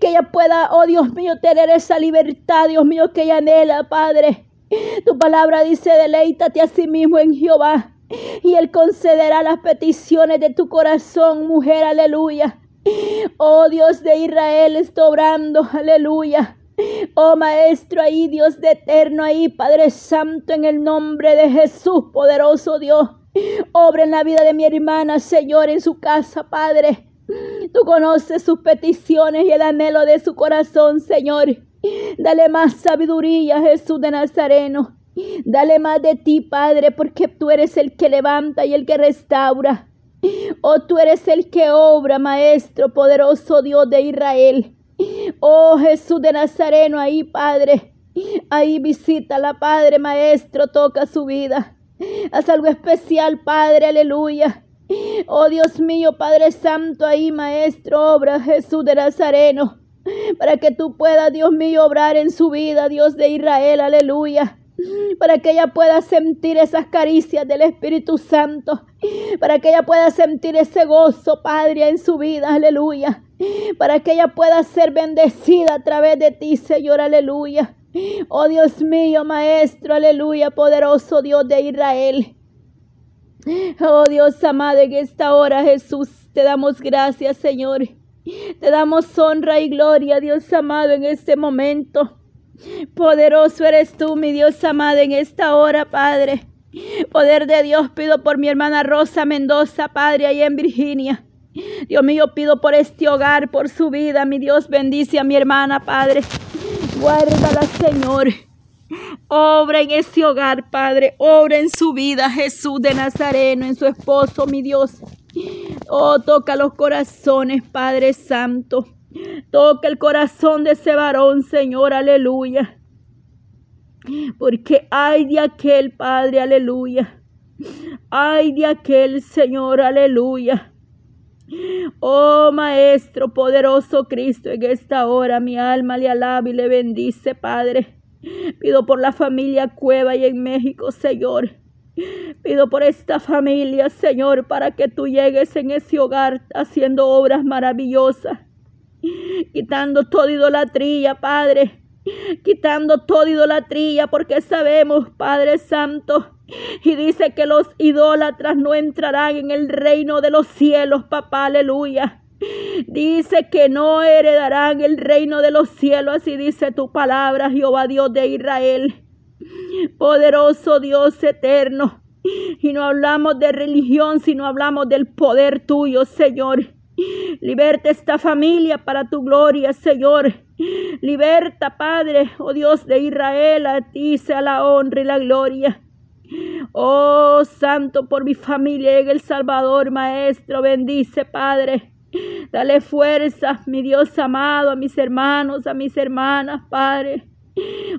Que ella pueda, oh Dios mío, tener esa libertad, Dios mío, que ella anhela, Padre. Tu palabra dice, deleítate a sí mismo en Jehová y Él concederá las peticiones de tu corazón, mujer, aleluya. Oh Dios de Israel, está obrando, aleluya. Oh Maestro, ahí Dios de eterno, ahí Padre Santo, en el nombre de Jesús, poderoso Dios. Obra en la vida de mi hermana, Señor, en su casa, Padre. Tú conoces sus peticiones y el anhelo de su corazón, Señor. Dale más sabiduría, Jesús de Nazareno. Dale más de ti, Padre, porque tú eres el que levanta y el que restaura. Oh, tú eres el que obra, Maestro, poderoso Dios de Israel. Oh, Jesús de Nazareno, ahí, Padre. Ahí visita la Padre, Maestro, toca su vida. Haz algo especial, Padre, aleluya. Oh, Dios mío, Padre Santo, ahí, Maestro, obra, Jesús de Nazareno. Para que tú puedas, Dios mío, obrar en su vida, Dios de Israel, aleluya para que ella pueda sentir esas caricias del Espíritu Santo, para que ella pueda sentir ese gozo, Padre, en su vida, aleluya, para que ella pueda ser bendecida a través de ti, Señor, aleluya. Oh Dios mío, Maestro, aleluya, poderoso Dios de Israel. Oh Dios amado, en esta hora, Jesús, te damos gracias, Señor. Te damos honra y gloria, Dios amado, en este momento. Poderoso eres tú, mi Dios amado, en esta hora, Padre. Poder de Dios, pido por mi hermana Rosa Mendoza, Padre, ahí en Virginia. Dios mío, pido por este hogar, por su vida. Mi Dios bendice a mi hermana, Padre. Guárdala, Señor. Obra en ese hogar, Padre. Obra en su vida, Jesús de Nazareno, en su esposo, mi Dios. Oh, toca los corazones, Padre Santo. Toca el corazón de ese varón, Señor, aleluya. Porque hay de aquel, Padre, aleluya. Ay de aquel, Señor, aleluya. Oh Maestro poderoso Cristo, en esta hora mi alma le alaba y le bendice, Padre. Pido por la familia Cueva y en México, Señor. Pido por esta familia, Señor, para que tú llegues en ese hogar haciendo obras maravillosas, quitando toda idolatría, Padre quitando toda idolatría, porque sabemos, Padre Santo, y dice que los idólatras no entrarán en el reino de los cielos, papá, aleluya. Dice que no heredarán el reino de los cielos, así dice tu palabra, Jehová Dios de Israel. Poderoso Dios eterno. Y no hablamos de religión, sino hablamos del poder tuyo, Señor. Liberta esta familia para tu gloria, Señor. Liberta, Padre, oh Dios de Israel, a ti sea la honra y la gloria. Oh Santo, por mi familia en el Salvador, Maestro, bendice, Padre. Dale fuerza, mi Dios amado, a mis hermanos, a mis hermanas, Padre.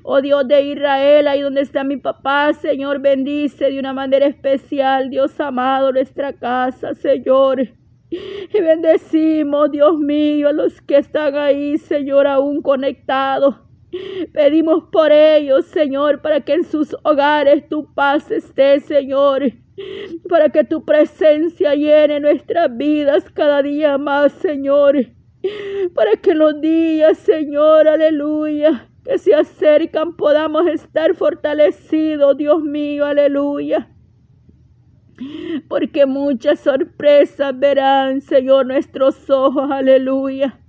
Oh Dios de Israel, ahí donde está mi papá, Señor, bendice de una manera especial, Dios amado, nuestra casa, Señor. Y bendecimos, Dios mío, a los que están ahí, Señor, aún conectados. Pedimos por ellos, Señor, para que en sus hogares tu paz esté, Señor. Para que tu presencia llene nuestras vidas cada día más, Señor. Para que los días, Señor, aleluya, que se acercan podamos estar fortalecidos, Dios mío, aleluya porque muchas sorpresas verán, Señor, nuestros ojos, aleluya.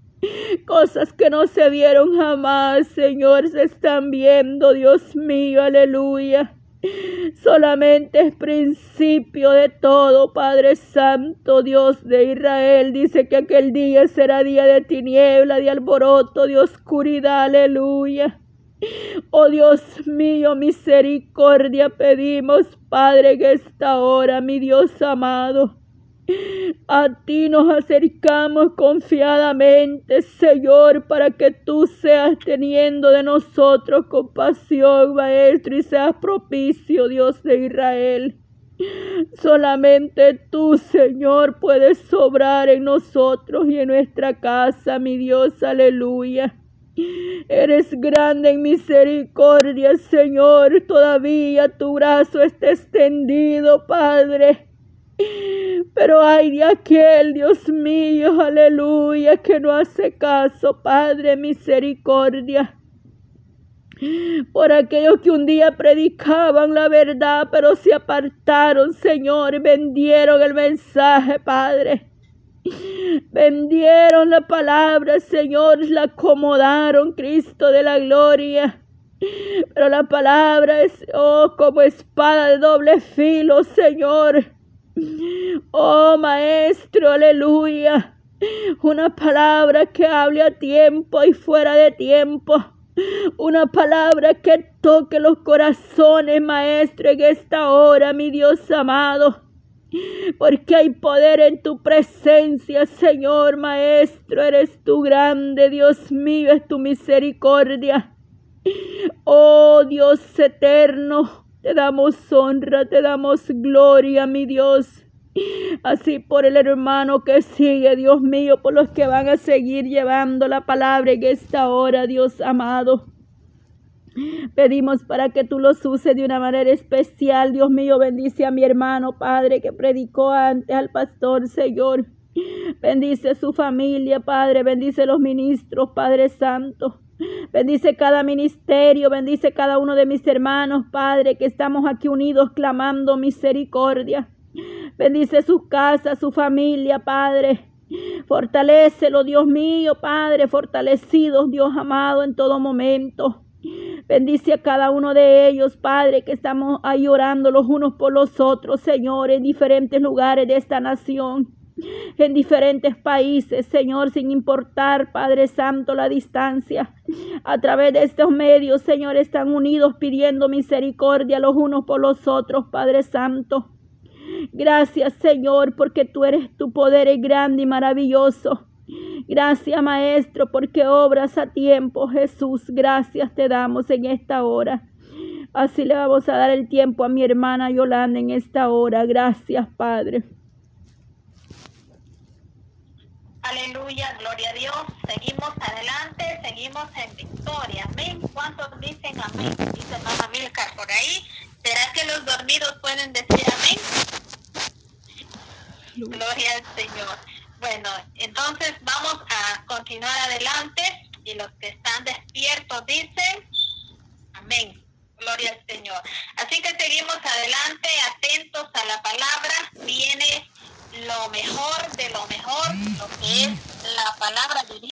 Cosas que no se vieron jamás, Señor, se están viendo, Dios mío, aleluya. Solamente es principio de todo, Padre Santo, Dios de Israel. Dice que aquel día será día de tiniebla, de alboroto, de oscuridad, aleluya. Oh Dios mío, misericordia pedimos, Padre, que esta hora, mi Dios amado. A ti nos acercamos confiadamente, Señor, para que tú seas teniendo de nosotros compasión, Maestro, y seas propicio, Dios de Israel. Solamente tú, Señor, puedes sobrar en nosotros y en nuestra casa, mi Dios, aleluya. Eres grande en misericordia, Señor. Todavía tu brazo está extendido, Padre. Pero ay de aquel, Dios mío, aleluya, que no hace caso, Padre, misericordia. Por aquellos que un día predicaban la verdad, pero se apartaron, Señor, vendieron el mensaje, Padre. Vendieron la palabra, Señor, la acomodaron, Cristo de la gloria. Pero la palabra es, oh, como espada de doble filo, Señor. Oh, Maestro, aleluya. Una palabra que hable a tiempo y fuera de tiempo. Una palabra que toque los corazones, Maestro, en esta hora, mi Dios amado porque hay poder en tu presencia, Señor Maestro, eres tu grande, Dios mío, es tu misericordia. Oh Dios eterno, te damos honra, te damos gloria, mi Dios. Así por el hermano que sigue, Dios mío, por los que van a seguir llevando la palabra en esta hora, Dios amado. Pedimos para que tú los uses de una manera especial. Dios mío, bendice a mi hermano, Padre, que predicó antes al pastor, Señor. Bendice su familia, Padre. Bendice los ministros, Padre Santo. Bendice cada ministerio, bendice cada uno de mis hermanos, Padre, que estamos aquí unidos clamando misericordia. Bendice sus casas, su familia, Padre. Fortalécelo, Dios mío, Padre, fortalecidos, Dios amado, en todo momento. Bendice a cada uno de ellos, Padre, que estamos ahí orando los unos por los otros, Señor, en diferentes lugares de esta nación en diferentes países, Señor, sin importar, Padre Santo, la distancia. A través de estos medios, Señor, están unidos pidiendo misericordia los unos por los otros, Padre Santo. Gracias, Señor, porque tú eres tu poder es grande y maravilloso. Gracias, Maestro, porque obras a tiempo, Jesús. Gracias te damos en esta hora. Así le vamos a dar el tiempo a mi hermana Yolanda en esta hora. Gracias, Padre. Aleluya, gloria a Dios. Seguimos adelante, seguimos en victoria. Amén. ¿Cuántos dicen amén? Dice mamá Milcar por ahí. ¿Será que los dormidos pueden decir amén? Gloria al Señor. Bueno, entonces vamos a continuar adelante y los que están despiertos dicen, amén. Gloria al Señor. Así que seguimos adelante, atentos a la palabra. Viene lo mejor de lo mejor, lo que es la palabra de Dios.